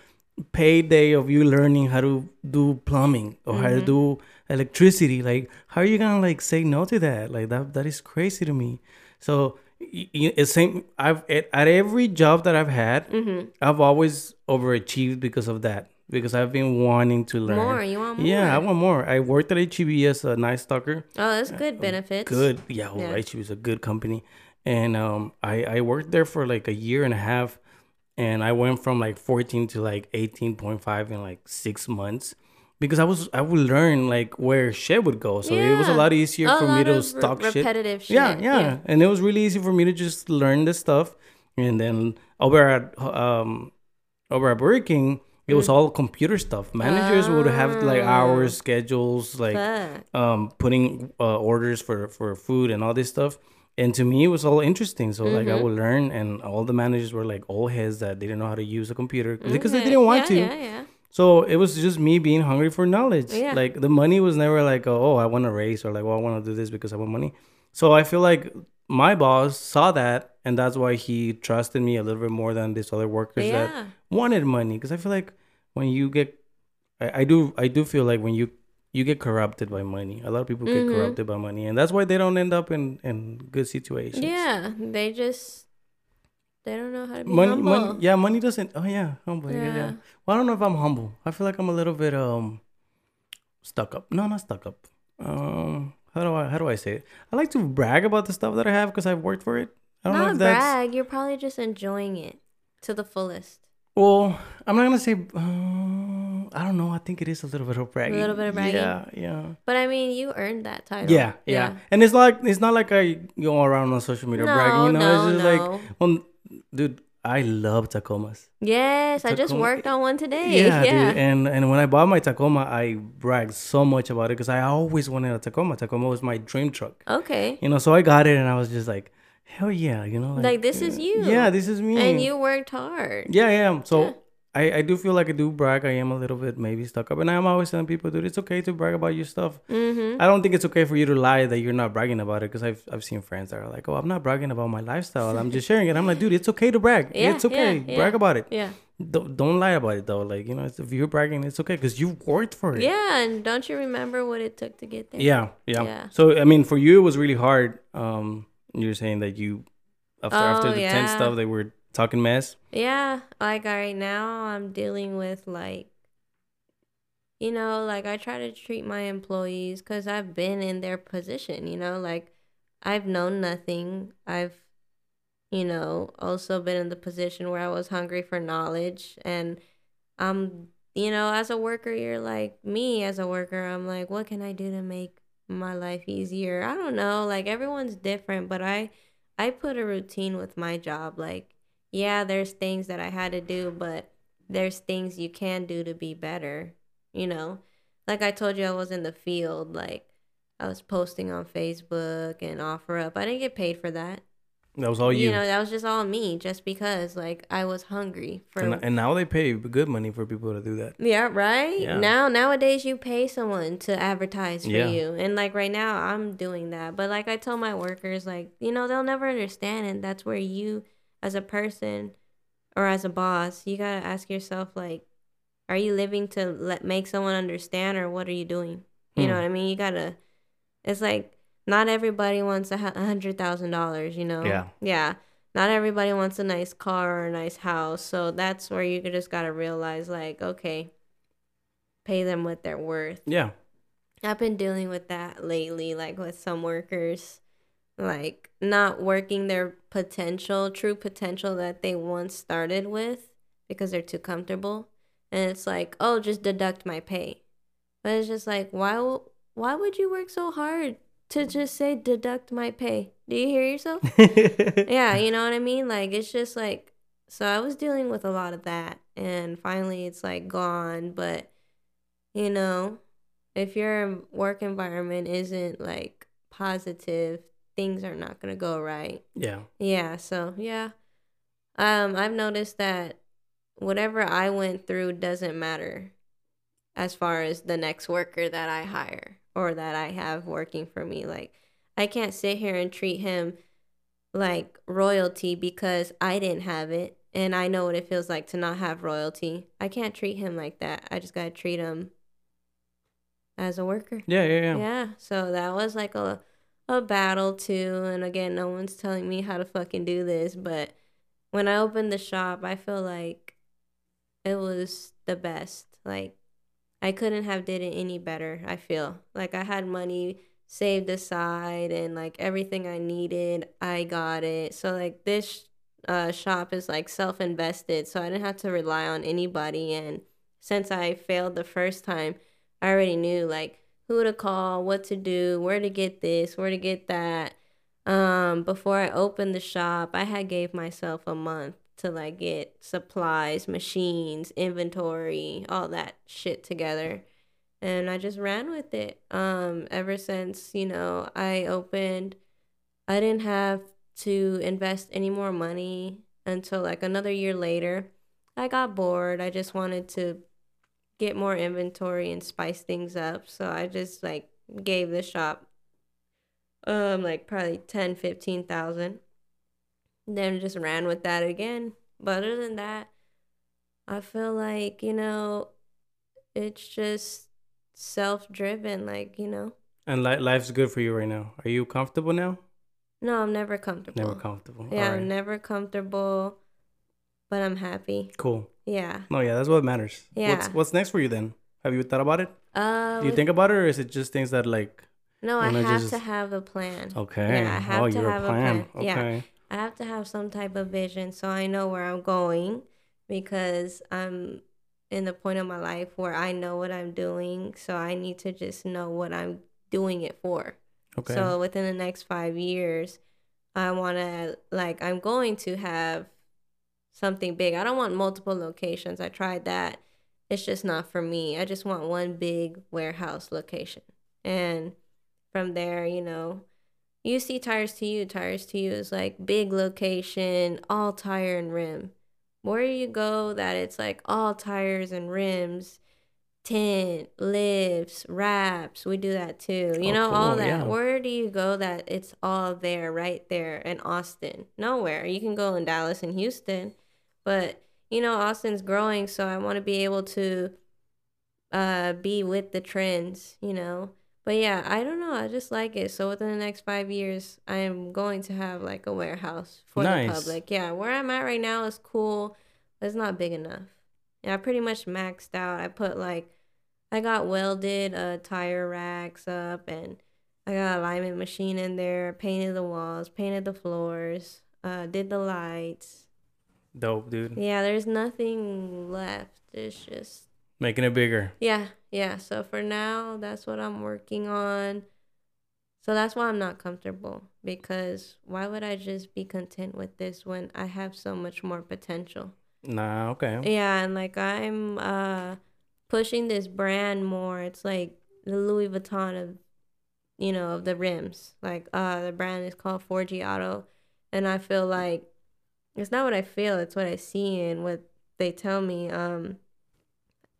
payday of you learning how to do plumbing or how to Mhm. do electricity. Like, how are you gonna like say no to that? Like that that is crazy to me. So it's same. I've at, at every job that I've had, Mm-hmm. I've always overachieved because of that. Because I've been wanting to learn. More. You want more? Yeah, I want more. I worked at HEB as a night stocker Oh, that's good benefits. good yeah, well, Yeah. right she was a good company and um i i worked there for like a year and a half and i went from like 14 to like 18.5 in like six months because i was i would learn like where shit would go so it was a lot easier A for me to of re- stock shit repetitive shit. yeah, yeah and it was really easy for me to just learn this stuff and then over at um over at burger king it was all computer stuff managers would have like Ah. hours schedules like Fuck. um putting uh, orders for for food and all this stuff and to me it was all interesting so like i Mhm. would learn and all the managers were like old heads that they didn't know how to use a computer because they didn't want yeah, to Yeah, yeah. so it was just me being hungry for knowledge Yeah. like the money was never like oh i want to raise or like well i want to do this because i want money so i feel like my boss saw that and that's why he trusted me a little bit more than these other workers that wanted money because I feel like when you get, I, I do I do feel like when you you get corrupted by money, a lot of people get Mhm. corrupted by money, and that's why they don't end up in in good situations. Yeah. They just they don't know how to be money, humble. money, yeah, money doesn't. Oh yeah, humble. Yeah. yeah. Well, I don't know if I'm humble. I feel like I'm a little bit um stuck up. No, not stuck up. Um, how do I how do I say it? I like to brag about the stuff that I have because I've worked for it. I don't know Not if that's brag. You're probably just enjoying it to the fullest. Well, I'm not gonna say. Uh, I don't know. I think it is a little bit of bragging. A little bit of bragging? Yeah, yeah, But I mean, you earned that title. yeah, yeah. And it's like it's not like I go around on social media No, bragging. You know, no, it's just no. like, well, dude, I love Tacomas. Yes, I just worked on one today. Yeah, Yeah. dude. And and when I bought my Tacoma, I bragged so much about it because I always wanted a Tacoma. Tacoma was my dream truck. Okay. You know, so I got it, and I was just like, hell yeah, you know, Like, this is you. Yeah, this is me. And you worked hard. Yeah, yeah. So Yeah. I, I do feel like I do brag. I am a little bit maybe stuck up. And I'm always telling people, dude, it's okay to brag about your stuff. Mm-hmm. I don't think it's okay for you to lie that you're not bragging about it because I've, I've seen friends that are like, oh, I'm not bragging about my lifestyle. I'm just sharing it. I'm like, dude, it's okay to brag. Yeah, it's okay. yeah, Brag yeah. about it. Yeah. Don't, don't lie about it, though. Like, you know, if you're bragging, it's okay because you worked for it. Yeah. And don't you remember what it took to get there? Yeah, yeah. Yeah. So, I mean, for you, it was really hard. Um, You're saying that you, after, oh, after Oh, the 10 yeah. stuff, they were talking mess. Yeah, like right now I'm dealing with like you know, like I try to treat my employees cuz I've been in their position, you know, like I've known nothing. I've you know, also been in the position where I was hungry for knowledge and I'm you know, as a worker you're like me as a worker, I'm like what can I do to make my life easier? I don't know, like everyone's different, but I I put a routine with my job like yeah, there's things that I had to do, but there's things you can do to be better, you know? Like I told you, I was in the field, like I was posting on Facebook and OfferUp. I didn't get paid for that. That was all you. you. know, that was just all me, just because like I was hungry for. and, and now they pay good money for people to do that. yeah, right. Yeah. Now nowadays you pay someone to advertise for Yeah. you, and like right now I'm doing that. But like I tell my workers, like you know they'll never understand, and that's where you, as a person, or as a boss, you gotta ask yourself like, are you living to let make someone understand, or what are you doing? You know Hmm. what I mean? You gotta. It's like not everybody wants a hundred thousand dollars. You know. Yeah. Yeah. Not everybody wants a nice car or a nice house. So that's where you just gotta realize, like, okay, pay them what they're worth. Yeah. I've been dealing with that lately, like with some workers. like not working their potential, true potential that they once started with because they're too comfortable. And it's like, oh, just deduct my pay. But it's just like, why, why would you work so hard to just say deduct my pay? Do you hear yourself? [laughs] yeah, you know what I mean? Like, it's just like, so I was dealing with a lot of that. And finally, it's like gone. But, you know, if your work environment isn't like positive, things are not going to go right. Yeah. Yeah. So, yeah. Um, I've noticed that whatever I went through doesn't matter as far as the next worker that I hire or that I have working for me. Like, I can't sit here and treat him like royalty because I didn't have it and I know what it feels like to not have royalty. I can't treat him like that. I just got to treat him as a worker. Yeah, yeah, yeah. Yeah. So that was like a a battle too. And again, no one's telling me how to fucking do this, but when I opened the shop, I feel like it was the best. Like I couldn't have did it any better. I feel like I had money saved aside and like everything I needed, I got it. So like this uh, shop is like self invested, so I didn't have to rely on anybody. And since I failed the first time, I already knew like who to call, what to do, where to get this, where to get that. Um, before I opened the shop, I had gave myself a month to like get supplies, machines, inventory, all that shit together. And I just ran with it. Um, ever since, you know, I opened, I didn't have to invest any more money until like another year later. I got bored. I just wanted to get more inventory and spice things up. So I just like gave the shop um like probably 10 15,000. Then just ran with that again. But other than that, I feel like, you know, it's just self-driven like, you know. And li- life's good for you right now. Are you comfortable now? No, I'm never comfortable. Never comfortable. Yeah, I'm never comfortable, but I'm happy. Cool. Yeah. No, yeah, that's what matters. Yeah. What's what's next for you then? Have you thought about it? Um, Do you think about it, or is it just things that like? No, I have just- to have a plan. Okay. Yeah, I have oh, to you're have a plan. plan. Yeah. I have to have some type of vision so I know where I'm going because I'm in the point of my life where I know what I'm doing. So I need to just know what I'm doing it for. Okay. So within the next five years, I want to, like, I'm going to have something big. I don't want multiple locations. I tried that. It's just not for me. I just want one big warehouse location. And from there, you know, you see Tires to You. Tires to You is like big location, all tire and rim. Where you go that it's like all tires and rims, tint, lifts, wraps. We do that too. You Oh, know, all that. yeah. Where do you go that it's all there, right there in Austin? Nowhere. You can go in Dallas and Houston, but you know, Austin's growing, so I want to be able to uh be with the trends, you know. But yeah, I don't know. I just like it. So within the next five years, I am going to have like a warehouse for Nice. the public. Yeah, where I'm at right now is cool, but it's not big enough. Yeah, I pretty much maxed out. I put like, I got welded uh tire racks up, and I got alignment machine in there. Painted the walls, painted the floors, uh, did the lights. Dope, dude. Yeah, there's nothing left. It's just Making it bigger. yeah, yeah. So for now, that's what I'm working on. So that's why I'm not comfortable because why would I just be content with this when I have so much more potential? Nah. Okay. Yeah, and like I'm uh pushing this brand more. It's like the Louis Vuitton of you know, of the rims. Like uh the brand is called Forgiato and I feel like it's not what I feel, it's what I see and what they tell me. Um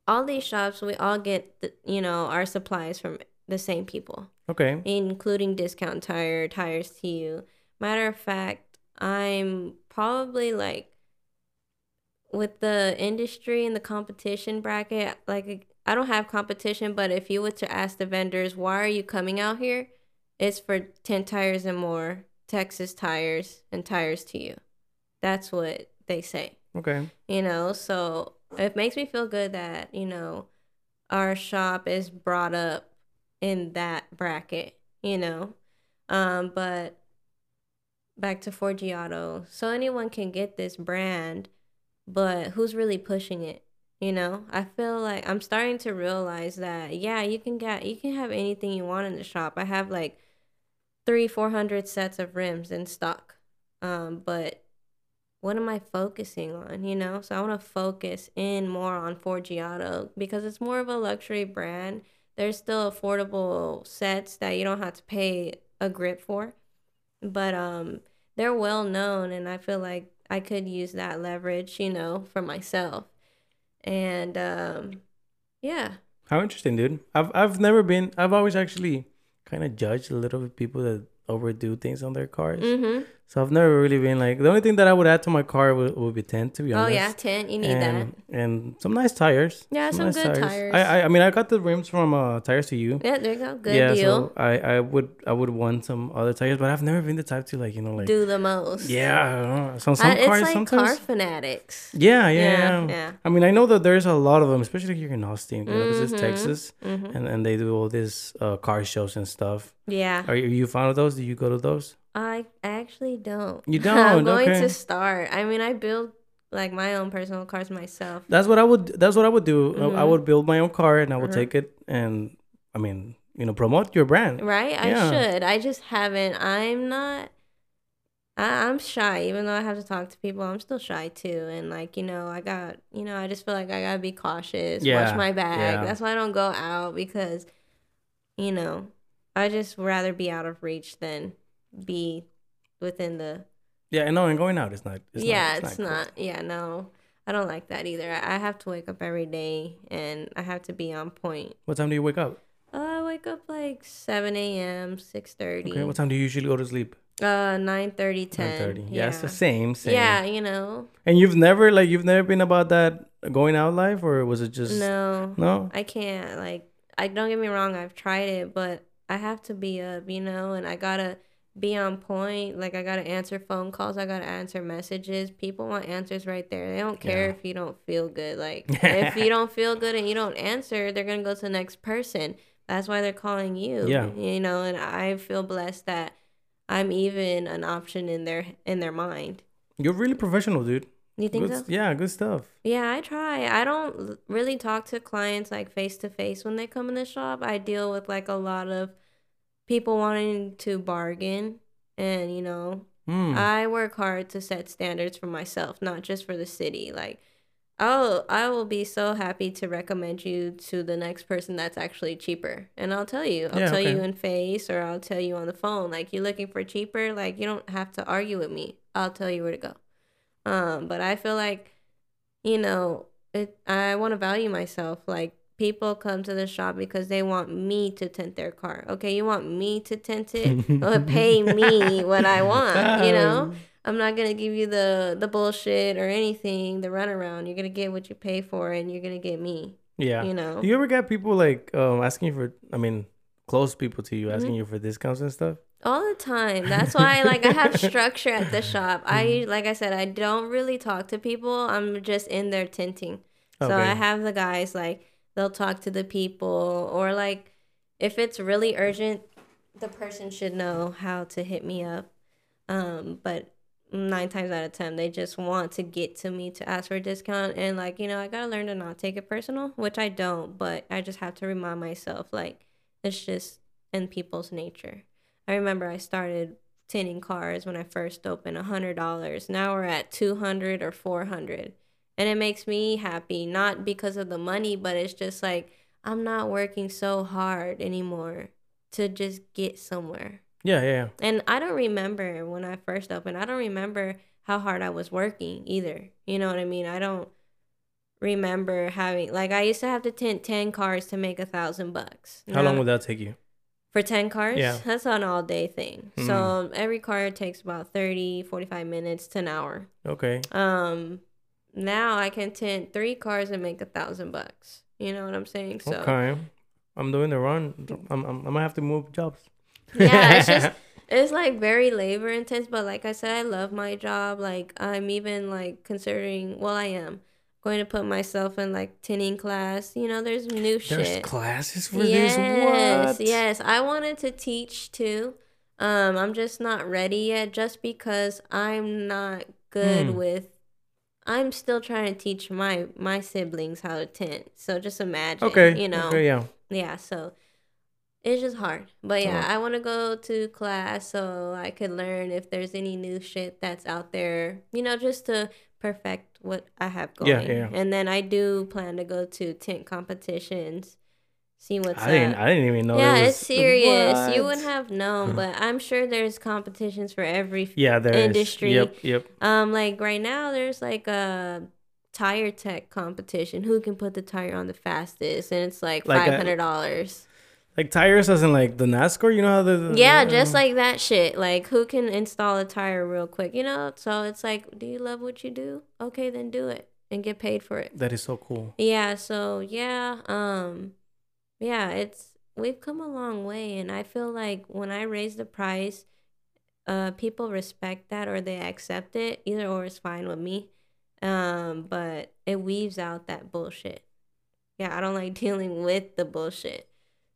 all these shops we all get the, you know, our supplies from the same people. Okay. including discount tire tires to you. Matter of fact i'm probably like with the industry and the competition bracket like i don't have competition but if you were to ask the vendors why are you coming out here? It's for Tint Tires and More texas tires and tires to you. That's what they say. Okay. you know so it makes me feel good that you know our shop is brought up in that bracket you know um but back to 4G So anyone can get this brand, but who's really pushing it? You know, I feel like I'm starting to realize that yeah, you can get you can have anything you want in the shop. I have like three, four hundred sets of rims in stock. Um, but what am I focusing on? You know, so I want to focus in more on 4G because it's more of a luxury brand. There's still affordable sets that you don't have to pay a grip for, but um, they're well known, and I feel like I could use that leverage, you know, for myself. And um, yeah. How interesting, dude. I've I've never been. I've always actually kind of judged a little bit people that overdo things on their cars. Mm-hmm. So I've never really been like the only thing that I would add to my car would, would be tint to be honest. Oh yeah, tint. You need and, and some nice tires. Yeah, some nice good tires. I, I I mean I got the rims from uh tires to you. Yeah, there you go. Good yeah, deal. so I I would I would want some other tires, but I've never been the type to like you know like Do the most. yeah I don't know. some some it's cars like sometimes car fanatics. yeah, yeah Yeah, yeah yeah. I mean I know that there's a lot of them, especially here in Austin. You know, this is Mhm, Texas, mhm. and and they do all these uh, car shows and stuff. Yeah. Are you, are you fond of those? Do you go to those? I actually don't. You [laughs] don't. I'm going Okay. to start. I mean, I build like my own personal cars myself. That's what I would. That's what I would do. I- I would build my own car and I would Mhm. take it and I mean, you know, promote your brand. Right? I should. I just haven't. I'm not. I, I'm shy, even though I have to talk to people. I'm still shy too, and like you know, I got you know, I just feel like I gotta be cautious, Yeah, watch my bag. yeah. That's why I don't go out because, you know, I just rather be out of reach than be within the. Yeah, and no, and going out is not. It's yeah, not, it's not. Yeah, no, I don't like that either. I have to wake up every day, and I have to be on point. What time do you wake up? Uh, I wake up like seven a.m., six thirty. Okay, what time do you usually go to sleep? Uh, 9 30, 10. Nine thirty. Yeah. Yeah, it's the same, same. Yeah, you know. And you've never like you've never been about that going out life, or was it just No, no? I can't. Like, I don't get me wrong, I've tried it, but I have to be up, you know, and I gotta be on point. Like, I gotta answer phone calls, I gotta answer messages. People want answers right there. They don't care Yeah. if you don't feel good. Like, [laughs] if you don't feel good and you don't answer, they're gonna go to the next person. That's why they're calling you. Yeah. You know, and I feel blessed that I'm even an option in their in their mind. You're really professional, dude. You think Good- so? Yeah, good stuff. Yeah, I try. I don't really talk to clients like face to face when they come in the shop. I deal with like a lot of people wanting to bargain and, you know, Hmm. I work hard to set standards for myself, not just for the city. Like I'll I will be so happy to recommend you to the next person that's actually cheaper. And I'll tell you. I'll Yeah, tell you in face or I'll tell you on the phone. Like you're looking for cheaper, like you don't have to argue with me. I'll tell you where to go. Um, but I feel like, you know, it I want to value myself. Like people come to the shop because they want me to tint their car. Okay, you want me to tint it? [laughs] well, pay me what I want, [laughs] you know? I'm not gonna give you the the bullshit or anything, the runaround. You're gonna get what you pay for, and you're gonna get me. Yeah. You know. You ever get people like um asking for? I mean, close people to you Mm-hmm. asking you for discounts and stuff. All the time. That's why like I have [laughs] structure at the shop. I Mm-hmm. like I said, I don't really talk to people. I'm just in there tinting. So Okay. I have the guys like they'll talk to the people or like if it's really urgent, the person should know how to hit me up. Um, but nine times out of ten they just want to get to me to ask for a discount and like, you know, I gotta learn to not take it personal, which I don't, but I just have to remind myself like it's just in people's nature. I remember I started tinting cars when I first opened a hundred dollars. Now we're at two hundred or four hundred. And it makes me happy, not because of the money, but it's just like I'm not working so hard anymore to just get somewhere. Yeah, yeah, yeah. And I don't remember when I first opened, I don't remember how hard I was working either. You know what I mean? I don't remember having like I used to have to tint ten cars to make a thousand bucks. How long would that take you? for 10 cars Yeah. that's an all day thing Mm. so every car takes about 30 45 minutes to an hour Okay. um now i can tint three cars and make a thousand bucks you know what i'm saying so Okay. I'm doing the run. I'm, I'm, I'm gonna have to move jobs. yeah it's just [laughs] it's like very labor intense but like i said i love my job like i'm even like considering well i am going to put myself in like tinning class you know there's new There's shit classes for yes, this. What? yes. I wanted to teach too. Um, I'm just not ready yet just because I'm not good Hmm. with I'm still trying to teach my my siblings how to tint. So just imagine, Okay. you know. Okay. Yeah. Yeah, so it's just hard. But yeah, Oh. I want to go to class so I could learn if there's any new shit that's out there, you know, just to perfect what I have going. Yeah, yeah, yeah. And then I do plan to go to tint competitions, see what's I didn't. up. I didn't even know. yeah, there was, it's serious. You wouldn't have known, but I'm sure there's competitions for every Yeah, there is. industry. Yep. Yep. um like right now there's like a tire tech competition who can put the tire on the fastest and it's like Like $500 Like tires, as in like the NASCAR. You know how the, the yeah the- just like that shit like who can install a tire real quick you know so it's like do you love what you do okay then do it and get paid for it that is so cool. yeah so yeah um yeah it's we've come a long way and i feel like when i raise the price uh people respect that or they accept it either or is fine with me um but it weaves out that bullshit. Yeah i don't like [laughs] dealing with the bullshit.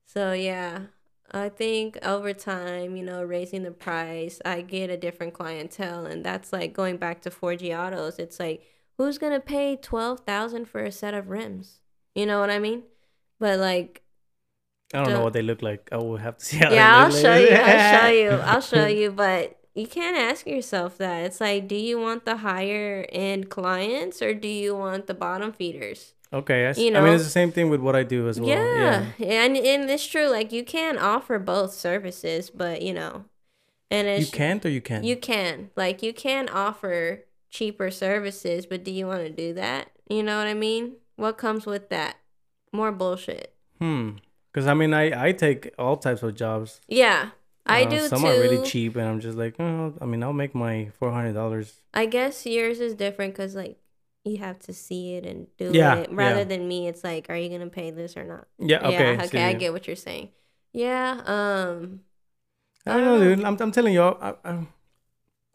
So yeah i think over time you know raising the price i get a different clientele and that's like going back to Forgiatos it's like who's gonna pay 12000 for a set of rims? You know what i mean? But like I don't know what they look like. I will have to [laughs] see how. yeah, I'll show like. you. I'll show you. [laughs] I'll show you. But you can't ask yourself that. It's like, do you want the higher end clients or do you want the bottom feeders? Okay, I, see. You I mean it's the same thing with what I do as well. yeah. and and it's true. Like you can offer both services, but you know, and You can't or you can. you can like you can offer cheaper services, but do you want to do that? You know what I mean? What comes with that? More bullshit. Hmm. Because I mean, I I take all types of jobs. Yeah, I Uh, do Some too. are really cheap, and I'm just like, oh, I mean, I'll make my four hundred dollars. I guess yours is different because like you have to see it and do Yeah, it. Rather yeah. than me, it's like, are you gonna pay this or not? Yeah. Okay. yeah, see, okay, I get what you're saying. Yeah, um, I don't know, dude. I'm, I'm telling you, I, I,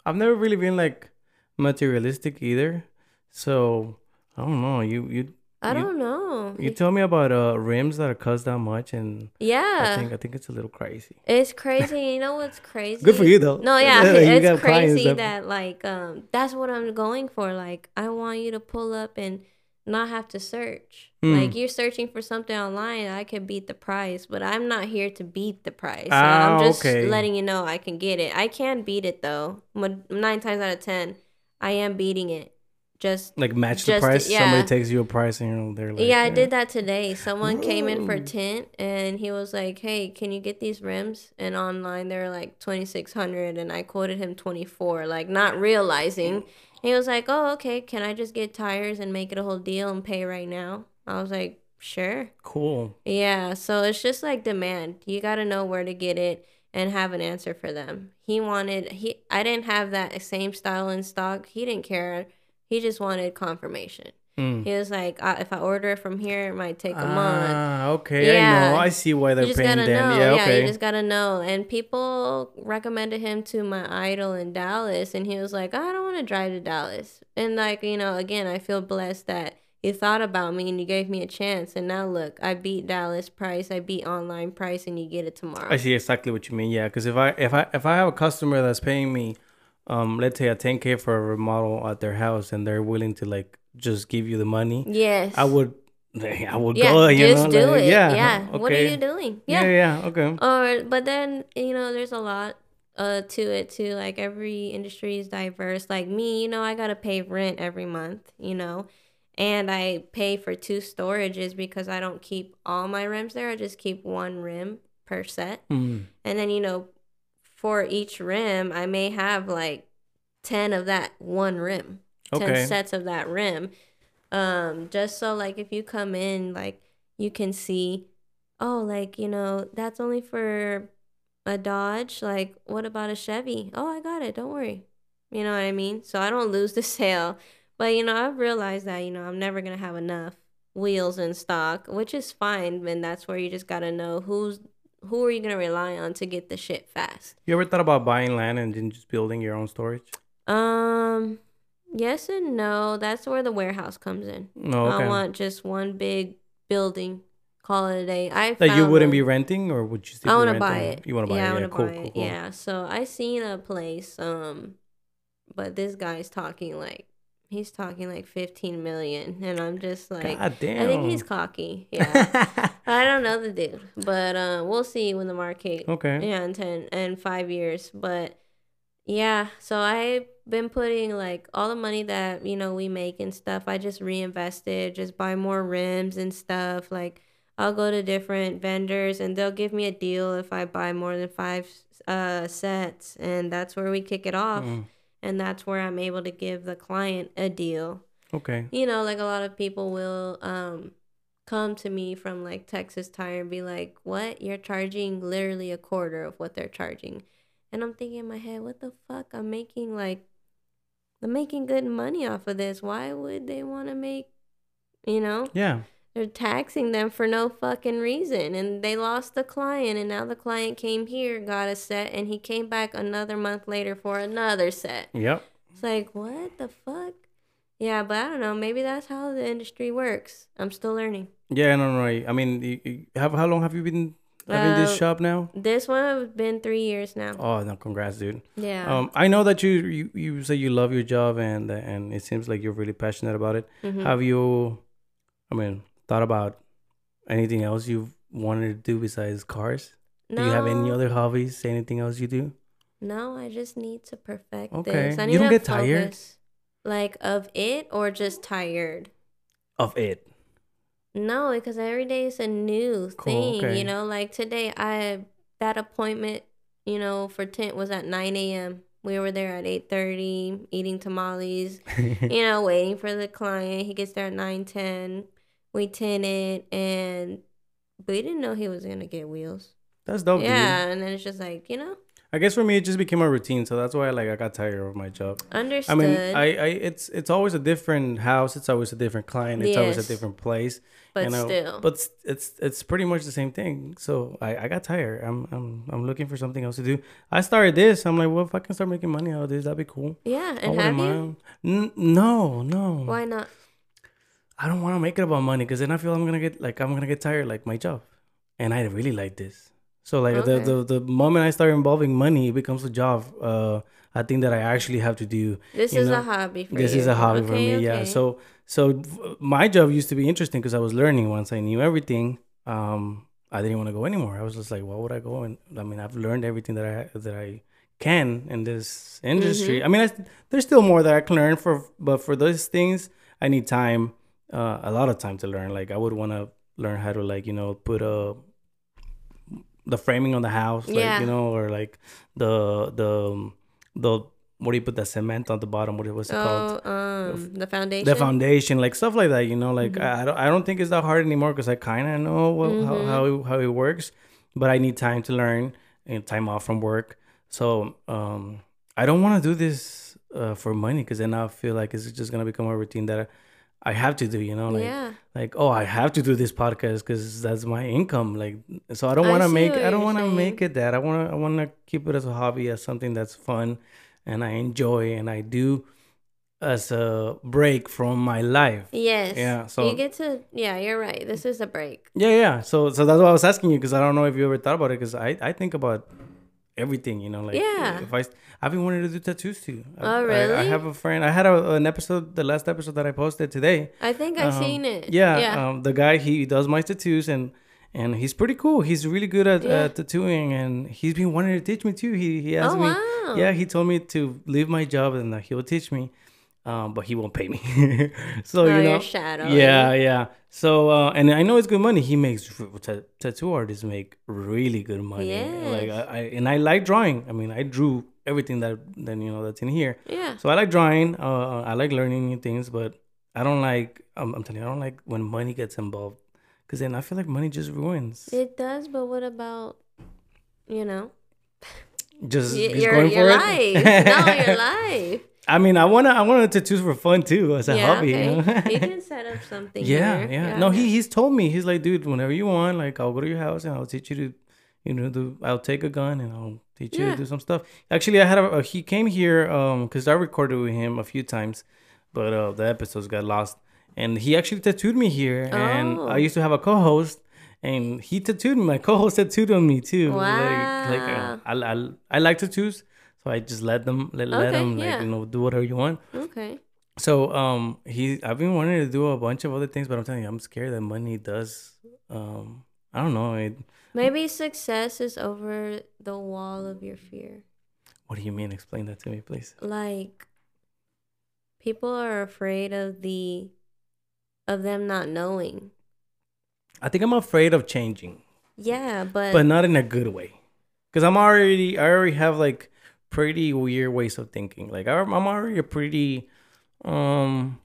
I've never really been like materialistic either. So I don't know. You you I You- don't know. you tell me about uh rims that are cost that much, and yeah, I think I think it's a little crazy. it's crazy. [laughs] You know what's crazy? Good for you though. No, yeah, [laughs] it's crazy that- that like um that's what I'm going for. Like I want you to pull up and not have to search. Mm. Like you're searching for something online, I can beat the price, but I'm not here to beat the price. Ah, I'm just okay. letting you know I can get it. I can beat it though. Nine times out of ten, I am beating it. Just like match the price. yeah. Somebody takes you a price, and you're they're like, yeah, I did that today. Someone came in for tint and he was like, "Hey, can you get these rims?" And online they're like 2600 and I quoted him 24, like not realizing. He was like, "Oh, okay. Can I just get tires and make it a whole deal and pay right now?" I was like, "Sure." Cool. Yeah, so it's just like demand. You got to know where to get it and have an answer for them. He wanted he I didn't have that same style in stock. He didn't care. He just wanted confirmation. Mm. He was like, uh, if I order it from here, it might take a month. Ah, okay. I Yeah. know. I see why they're paying them. know. Yeah. Yeah, Okay. you just gotta know. And people recommended him to my idol in Dallas, and he was like, I don't want to drive to Dallas. And like, you know, again, I feel blessed that you thought about me and you gave me a chance. And now look, I beat Dallas price, I beat online price, and you get it tomorrow. I see exactly what you mean. Yeah, because if I if I if I have a customer that's paying me, um, let's say a 10k for a remodel at their house, and they're willing to like just give you the money, Yes. I would, [laughs] I would Yeah, go. You just know, do like, it. Yeah. Yeah. What are you doing? Yeah. Yeah. Okay. Or but then you know there's a lot uh to it too. Like every industry is diverse. Like me, you know, I gotta pay rent every month. You know, and I pay for two storages because I don't keep all my rims there. I just keep one rim per set. Mm. And then you know, for each rim, I may have like ten of that one rim. 10 Okay. sets of that rim um just so like if you come in like you can see oh like you know that's only for a dodge like what about a chevy oh i got it don't worry you know what i mean so i don't lose the sale but you know i've realized that you know i'm never gonna have enough wheels in stock which is fine and that's where you just gotta know who's who are you gonna rely on to get the shit fast You ever thought about buying land and then just building your own storage? um yes and no that's where the warehouse comes in No. Okay. I want just one big building call it a day. I That you wouldn't one. be renting, or would you still I want to buy it. You want to buy yeah, it? I want to cool, buy cool, it. cool. Yeah. So I seen a place, um, but this guy's talking like he's talking like fifteen million, and I'm just like. I think he's cocky. [laughs] Yeah. I don't know the dude, but uh, we'll see when the market. okay. Yeah, in ten and five years, but yeah. So I've been putting like all the money that you know we make and stuff. I just reinvested, just buy more rims and stuff. Like I'll go to different vendors and they'll give me a deal if I buy more than five uh sets, and that's where we kick it off. Mm, And that's where I'm able to give the client a deal okay. you know, like a lot of people will um come to me from like Texas Tire and be like, "What? You're charging literally a quarter of what they're charging." And I'm thinking in my head, "What the fuck? I'm making like I'm making good money off of this. Why would they want to make, you know, Yeah. They're taxing them for no fucking reason and they lost the client and now the client came here, got a set and he came back another month later for another set." Yep. It's like, what the fuck? Yeah, but I don't know. Maybe that's how the industry works. I'm still learning. Yeah. No. No. I mean, you, you have how long have you been having this Uh, shop now? This one has been three years now. Oh no! Congrats, dude. Yeah. Um, I know that you you, you say you love your job and and it seems like you're really passionate about it. Mhm. Have you, I mean, thought about anything else you've wanted to do besides cars? no, Do you have any other hobbies? Anything else you do? No, I just need to perfect Okay. this. I You don't to get tired? Like of it or just tired? Of it. No, because every day is a new Cool, thing. okay. You know, like today, I that appointment, you know, for tint was at nine a.m. We were there at eight thirty, eating tamales. [laughs] you know, waiting for the client. He gets there at nine ten. We tinted and we didn't know he was gonna get wheels. That's dope, dude. yeah, and then it's just like you know, I guess for me it just became a routine, so that's why like I got tired of my job. understood. I mean, I, I it's it's always a different house, it's always a different client, it's always a different place. but you know, still, But it's it's pretty much the same thing. So I, I got tired. I'm I'm I'm looking for something else to do. I started this. I'm like, well, if I can start making money out of this, that'd be cool. yeah. And have you? N- no, no. Why not? I don't want to make it about money because then I feel I'm gonna get like I'm gonna get tired like my job, and I really like this. So like Okay. the, the the moment I start involving money, it becomes a job. Uh, I think that I actually have to do. This is know, a hobby for this you. is a hobby for Okay, me. Yeah. So so my job used to be interesting because I was learning. Once I knew everything, um, I didn't want to go anymore. I was just like, why would I go? And I mean, I've learned everything that I that I can in this industry. Mm-hmm. I mean, I, there's still more that I can learn for, but for those things, I need time, uh, a lot of time to learn. Like I would want to learn how to like you know put a the framing on the house, like Yeah. you know, or like the the the what do you put the cement on the bottom? What what's it called? Oh, um, the foundation. the foundation, like stuff like that. You know, like Mhm. I, I don't I don't think it's that hard anymore because I kind of know what, how how it, how it works, but I need time to learn and time off from work. So um, I don't want to do this uh, for money because then I feel like it's just gonna become a routine that I, I have to do. You know, like yeah. like oh I have to do this podcast because that's my income. Like so I don't want to make I don't want to make it that I want to I want to keep it as a hobby as something that's fun and I enjoy and I do as a break from my life. Yes. Yeah, so- you get to. Yeah, you're right. This is a break. Yeah, yeah. So so that's why I was asking you because I don't know if you ever thought about it because I I think about everything. You know, like Yeah. If I I've been wanting to do tattoos too. I- Oh, I, I have a friend. I had a, an episode, the last episode that I posted today. I think I've Um, seen it. Yeah, Yeah. Um, the guy he does my tattoos and and he's pretty cool. He's really good at Yeah. uh, tattooing and he's been wanting to teach me too. He he asked oh me. wow. Yeah, he told me to leave my job and that he will teach me, um, but he won't pay me. [laughs] so Oh, you know, your shadow. yeah, yeah. So uh, and I know it's good money. He makes ta- tattoo artists make really good money. Yeah. Like I, I and I like drawing. I mean, I drew everything that then you know that's in here. Yeah. So I like drawing. Uh, I like learning new things, but I don't like. I'm, I'm telling you, I don't like when money gets involved, because then I feel like money just ruins. It does, but what about, you know, just, y- just your going your for life? it. [laughs] no, your life. I mean, I wanna I wanna tattoos for fun too as a yeah. hobby. okay. You know? you [laughs] can set up something. yeah, here. yeah, No, he he's told me he's like, dude, whenever you want, like I'll go to your house and I'll teach you to, you know, do. I'll take a gun and I'll teach you Yeah. to do some stuff. Actually, I had a, a he came here um because I recorded with him a few times, but uh the episodes got lost, and he actually tattooed me here, and I Oh. used to have a co-host. and he tattooed me. My co-host tattooed on me too. Wow. Like, like uh, I, I, I like tattoos, so I just let them let, let Okay, them like yeah. you know do whatever you want. Okay. So um he I've been wanting to do a bunch of other things, but I'm telling you, I'm scared that money does um I don't know. It, Maybe success is over the wall of your fear. what do you mean? Explain that to me, please. Like people are afraid of the of them not knowing. I think I'm afraid of changing, Yeah, but, but not in a good way. Cause I'm already I already have like pretty weird ways of thinking. Like I'm I'm already a pretty um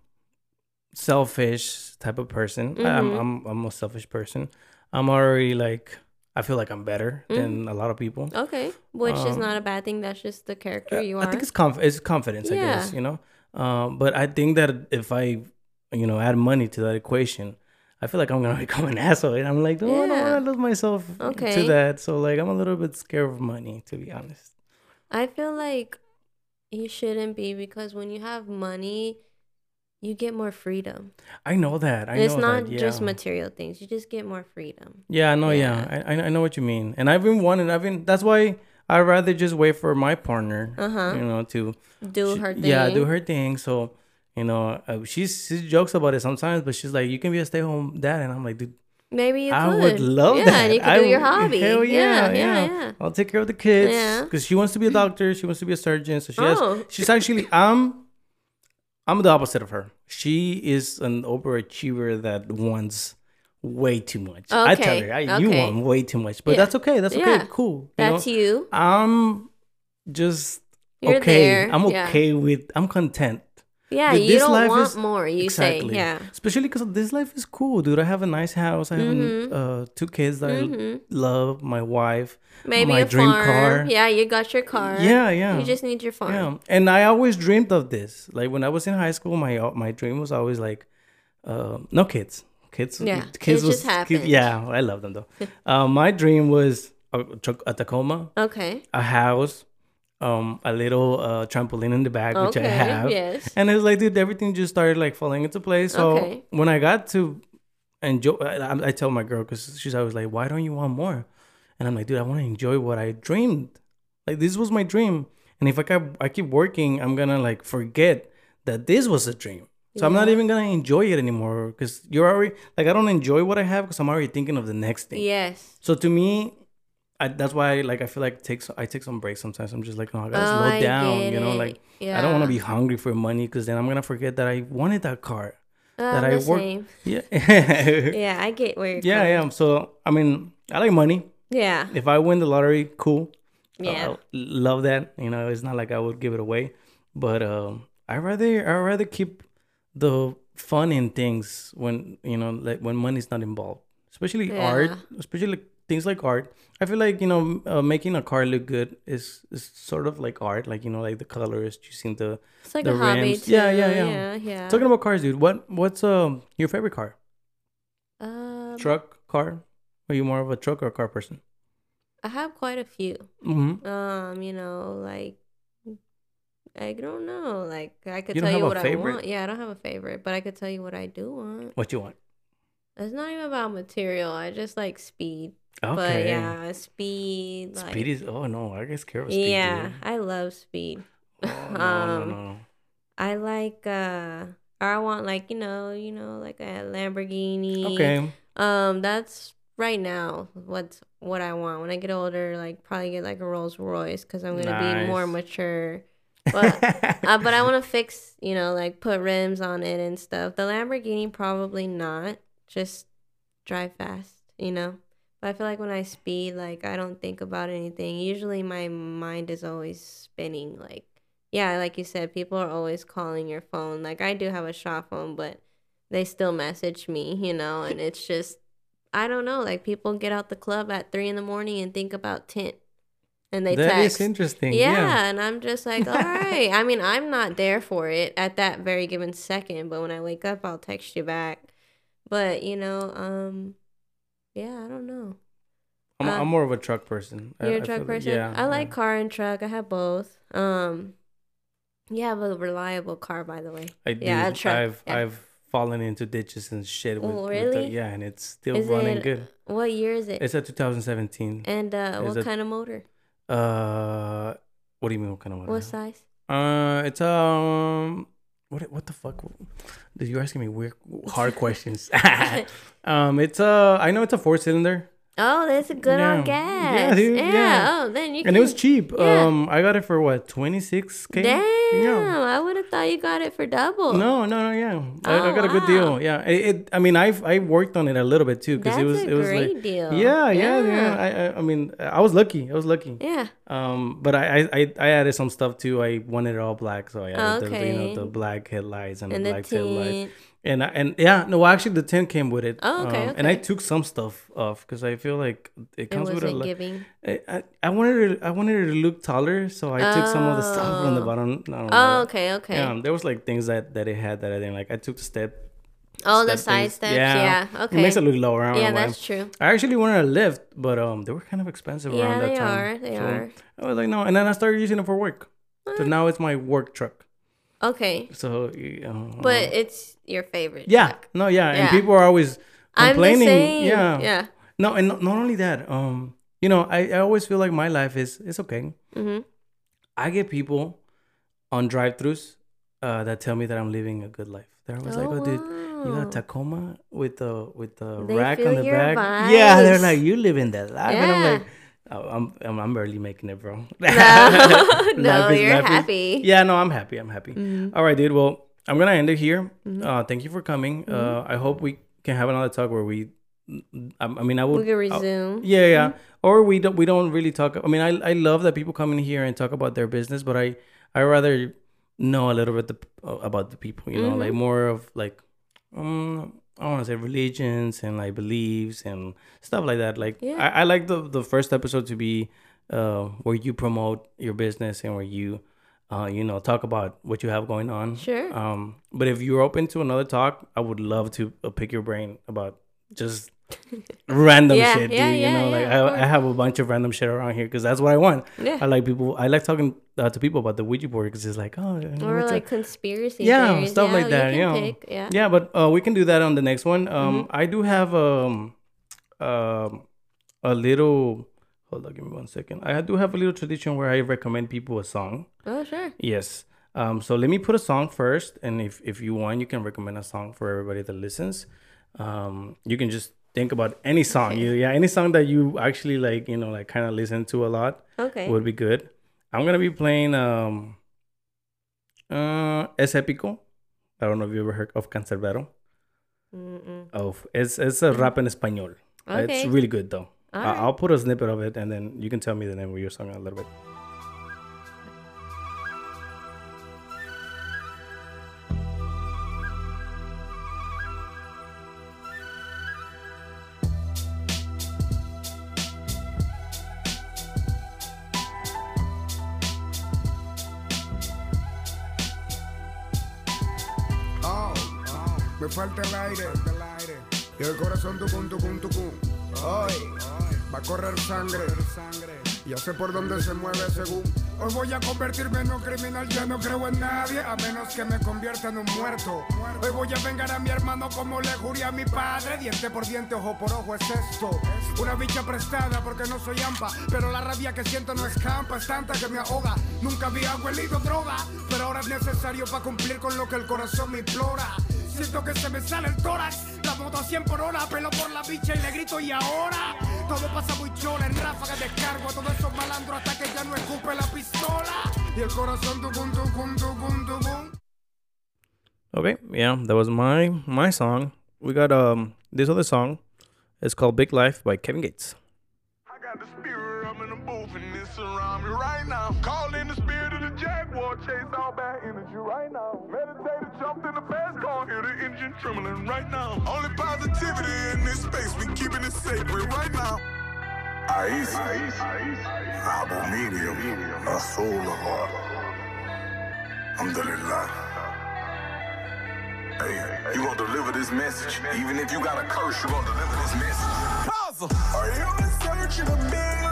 selfish type of person. I- I'm. I'm I'm a selfish person. I'm already like I feel like I'm better Mm-hmm. than a lot of people. okay, which is um, not a bad thing. That's just the character you I are. I think it's conf- it's confidence, I guess, you know. Um, but I think that if I, you know, add money to that equation, I feel like I'm gonna [laughs] become an asshole. And I'm like, oh, I don't want to lose myself Okay. to that. So like, I'm a little bit scared of money, to be honest. I feel like you shouldn't be because when you have money, you get more freedom. I know that. I it's know not that. Yeah. just material things. You just get more freedom. Yeah, no, yeah. Yeah. I, I I know what you mean, and I've been wanting. I've been. That's why I'd rather just wait for my partner. Uh-huh. You know, to Do she- her thing. Yeah, do her thing. So, you know, uh, she's she jokes about it sometimes, but she's like, "You can be a stay home dad," and I'm like, "Dude, Maybe you I could. would love yeah, that. and you could I do your would- hobby. Hell yeah, yeah, yeah. yeah. I'll take care of the kids Yeah. because she wants to be a [laughs] doctor. She wants to be a surgeon. So she Oh. has. She's actually. I'm. I'm the opposite of her. She is an overachiever that wants way too much. Okay. I tell her, I, "You want way too much," but Yeah. that's okay. That's okay. Yeah. Cool. You That's know? you. I'm just You're okay. there, I'm yeah. okay with. I'm content. Yeah, you this don't want is- more. You exactly. say, yeah. Especially because this life is cool, dude. I have a nice house. I have Mhm. uh, two kids that I hmm love. My wife. Maybe my a dream farm. car. Yeah, you got your car. Yeah, yeah. You just need your farm. Yeah, and I always dreamed of this. Like when I was in high school, my my dream was always like, uh, no kids, kids. Yeah, kids it just happened. yeah, I love them though. [laughs] uh, my dream was a, truck- a Tacoma, Okay. a house, um, a little uh, trampoline in the back, which I have. yes. And it was like, dude, everything just started like falling into place. So Okay. when I got to enjoy, I, I tell my girl because she's always like, why don't you want more? And I'm like, dude, I want to enjoy what I dreamed. Like this was my dream. And if I keep, I keep working, I'm gonna like forget that this was a dream. So I'm not even gonna enjoy it anymore because you're already like I don't enjoy what I have because I'm already thinking of the next thing. Yes. So to me, I, that's why like I feel like takes I take some breaks sometimes. I'm just like, no, I gotta Oh, slow I down. You know, like yeah. I don't want to be hungry for money because then I'm gonna forget that I wanted that car. Uh, that I'm I the work- same. Yeah, [laughs] Yeah, I get where you're yeah, yeah. So I mean, I like money. Yeah. If I win the lottery, cool. Yeah. I love that. You know, it's not like I would give it away, but um, I rather I rather keep the fun in things when you know like when money's not involved, especially art, especially like, things like art. I feel like you know uh, making a car look good is is sort of like art, like you know like the colors, choosing the It's like the a hobby too. Yeah, yeah, yeah. Yeah, yeah. Talking about cars, dude. What what's um your favorite car? um, Truck, car? Are you more of a truck or a car person? I have quite a few. Mm-hmm. Um, you know, like I don't know. Like I could You tell you what? I want. Yeah, I don't have a favorite, but I could tell you what I do want. What you want? It's not even about material. I just like speed. Okay. But yeah, speed. Like, Speed is. Oh no, I guess scared of speed. yeah, dude. I love speed. Oh, [laughs] no, Um, no, no. I like uh or I want like, you know, you know, like a Lamborghini. Okay. Um, that's right now what's what I want. When I get older, like probably get like a Rolls Royce because I'm gonna be more mature. [laughs] But uh, but I want to fix, you know, like put rims on it and stuff. The Lamborghini probably not. Just drive fast, you know. But I feel like when I speed, like I don't think about anything. Usually my mind is always spinning. Like yeah, like you said, people are always calling your phone. Like I do have a shop phone, but they still message me, [laughs] you know, and it's just I don't know. Like people get out the club at three in the morning and think about tint, and they That is text. interesting. Yeah, Yeah. and I'm just like, [laughs] all right. I mean, I'm not there for it at that very given second, but when I wake up, I'll text you back. But you know, um, yeah, I don't know. I'm, uh, I'm more of a truck person. You're I a truck like- person. yeah. I like yeah. car and truck. I have both. Um, you have a reliable car, by the way. I do. yeah, a truck, I've yeah. I've fallen into ditches and shit. With, Oh, with the- really? yeah, and it's still Is running it good. What year is it? It's a 2017. and uh, what it- kind of motor? Uh, what do you mean? What kind of motor? What size? Uh, it's um, what what the fuck? Did you asking me weird, hard questions? [laughs] [laughs] um, it's uh, I know it's a four cylinder, Oh, that's a good Yeah. on gas. Yeah, dude, yeah. Oh, then you and it was cheap. Yeah. Um, I got it for what twenty six k. Damn, Yeah. I would have thought you got it for double. No, no, no, yeah. I, I Oh, got a good deal. Yeah, it, it. I mean, I've I worked on it a little bit too because it was a it was great like deal. yeah, yeah, yeah. I, I I mean, I was lucky. I was lucky. Yeah. Um, but I, I I added some stuff too. I wanted it all black, so I added the, you know the black headlights and, And the black taillights. tint. And I, and yeah, no, actually the tint came with it. Oh, okay, Um, And I took some stuff off because I feel like it It comes with a. giving. I, I I wanted it. I wanted it to look taller, so I took some of the stuff from the Oh. bottom. I don't know. Oh, okay, okay. Yeah, there was like things that that it had that I didn't like. I took the step. oh, the step side things. steps. Yeah. Okay. It makes it look lower. Yeah, that's true. I actually wanted a lift, but um, they were kind of expensive Yeah, around that they time. are. They So are. I was like, no, and then I started using it for work. So now it's my work truck. Okay. So, uh, But it's your favorite. yeah, no, yeah, and people are always complaining. Yeah, Yeah. No, and not, not only that, um, you know, I, I always feel like my life is it's okay. Mm-hmm. I get people on drive-throughs uh, that tell me that I'm living a good life. They're always like, "Oh, dude, you got Tacoma with the with the They rack on the back." Yeah, they're like, "You live in that life," and I'm like, oh, I'm, I'm I'm barely making it, bro. No, [laughs] no, you're happy. yeah, no, I'm happy. I'm happy. Mhm. All right, dude. Well, I'm gonna end it here. Mm-hmm. Uh, thank you for coming. Uh, I hope we can have another talk where we. I, I mean, I would. We can I'll- resume. yeah, yeah. Or we don't. We don't really talk. I mean, I I love that people come in here and talk about their business, but I I rather know a little bit the, about the people. You know, like more of like, um, I want to say religions and like beliefs and stuff like that. Like, Yeah. I, I like the the first episode to be uh where you promote your business and where you. Uh, you know, talk about what you have going on. Sure. Um, but if you're open to another talk, I would love to uh, pick your brain about just [laughs] random Yeah, shit, dude. yeah, you yeah, know, like I, I have a bunch of random shit around here because that's what I want. Yeah. I like people. I like talking uh, to people about the Ouija board because it's like, oh, Or like conspiracy yeah, theories. stuff yeah, like that. You You know, pick. Yeah. yeah, but uh, we can do that on the next one. Um, Mm-hmm. I do have um, um, a little. Hold on, give me one second. I do have a little tradition where I recommend people a song. Oh, sure. Yes. Um, so let me put a song first, and if if you want, you can recommend a song for everybody that listens. Um, you can just think about any song. You yeah, any song that you actually like, you know, like kind of listen to a lot Okay. would be good. I'm gonna be playing um, uh, Es Épico. I don't know if you ever heard of Canserbero. Mm-mm. Of it's it's a rap in español. It's really good though. Right. I'll put a snippet of it, and then you can tell me the name of your song a little bit. Por dónde se mueve según. Hoy voy a convertirme en un criminal, ya no creo en nadie, a menos que me convierta en un muerto. Hoy voy a vengar a mi hermano como le juré a mi padre, diente por diente, ojo por ojo es esto. Una bicha prestada porque no soy ampa, pero la rabia que siento no escampa, es tanta que me ahoga. Nunca había huelido droga, pero ahora es necesario para cumplir con lo que el corazón me implora. Siento que se me sale el tórax, la moto a 100 por hora, pelo por la bicha y le grito y ahora todo pasa muy chola, en ráfagas descargo a todos esos malandros hasta que ya no escupe la pistola. Y el corazón tucum tucum tucum tucum. Okay, yeah, that was my my song. We got um this other song. It's called Big Life by Kevin Gates. Trembling right now. Only positivity in this space, we keeping it sacred right now. Abu Medium, Rasulullah. Alhamdulillah. Hey, you gonna deliver this message. Even if you got a curse, you gonna deliver this message. Are you in search of a life?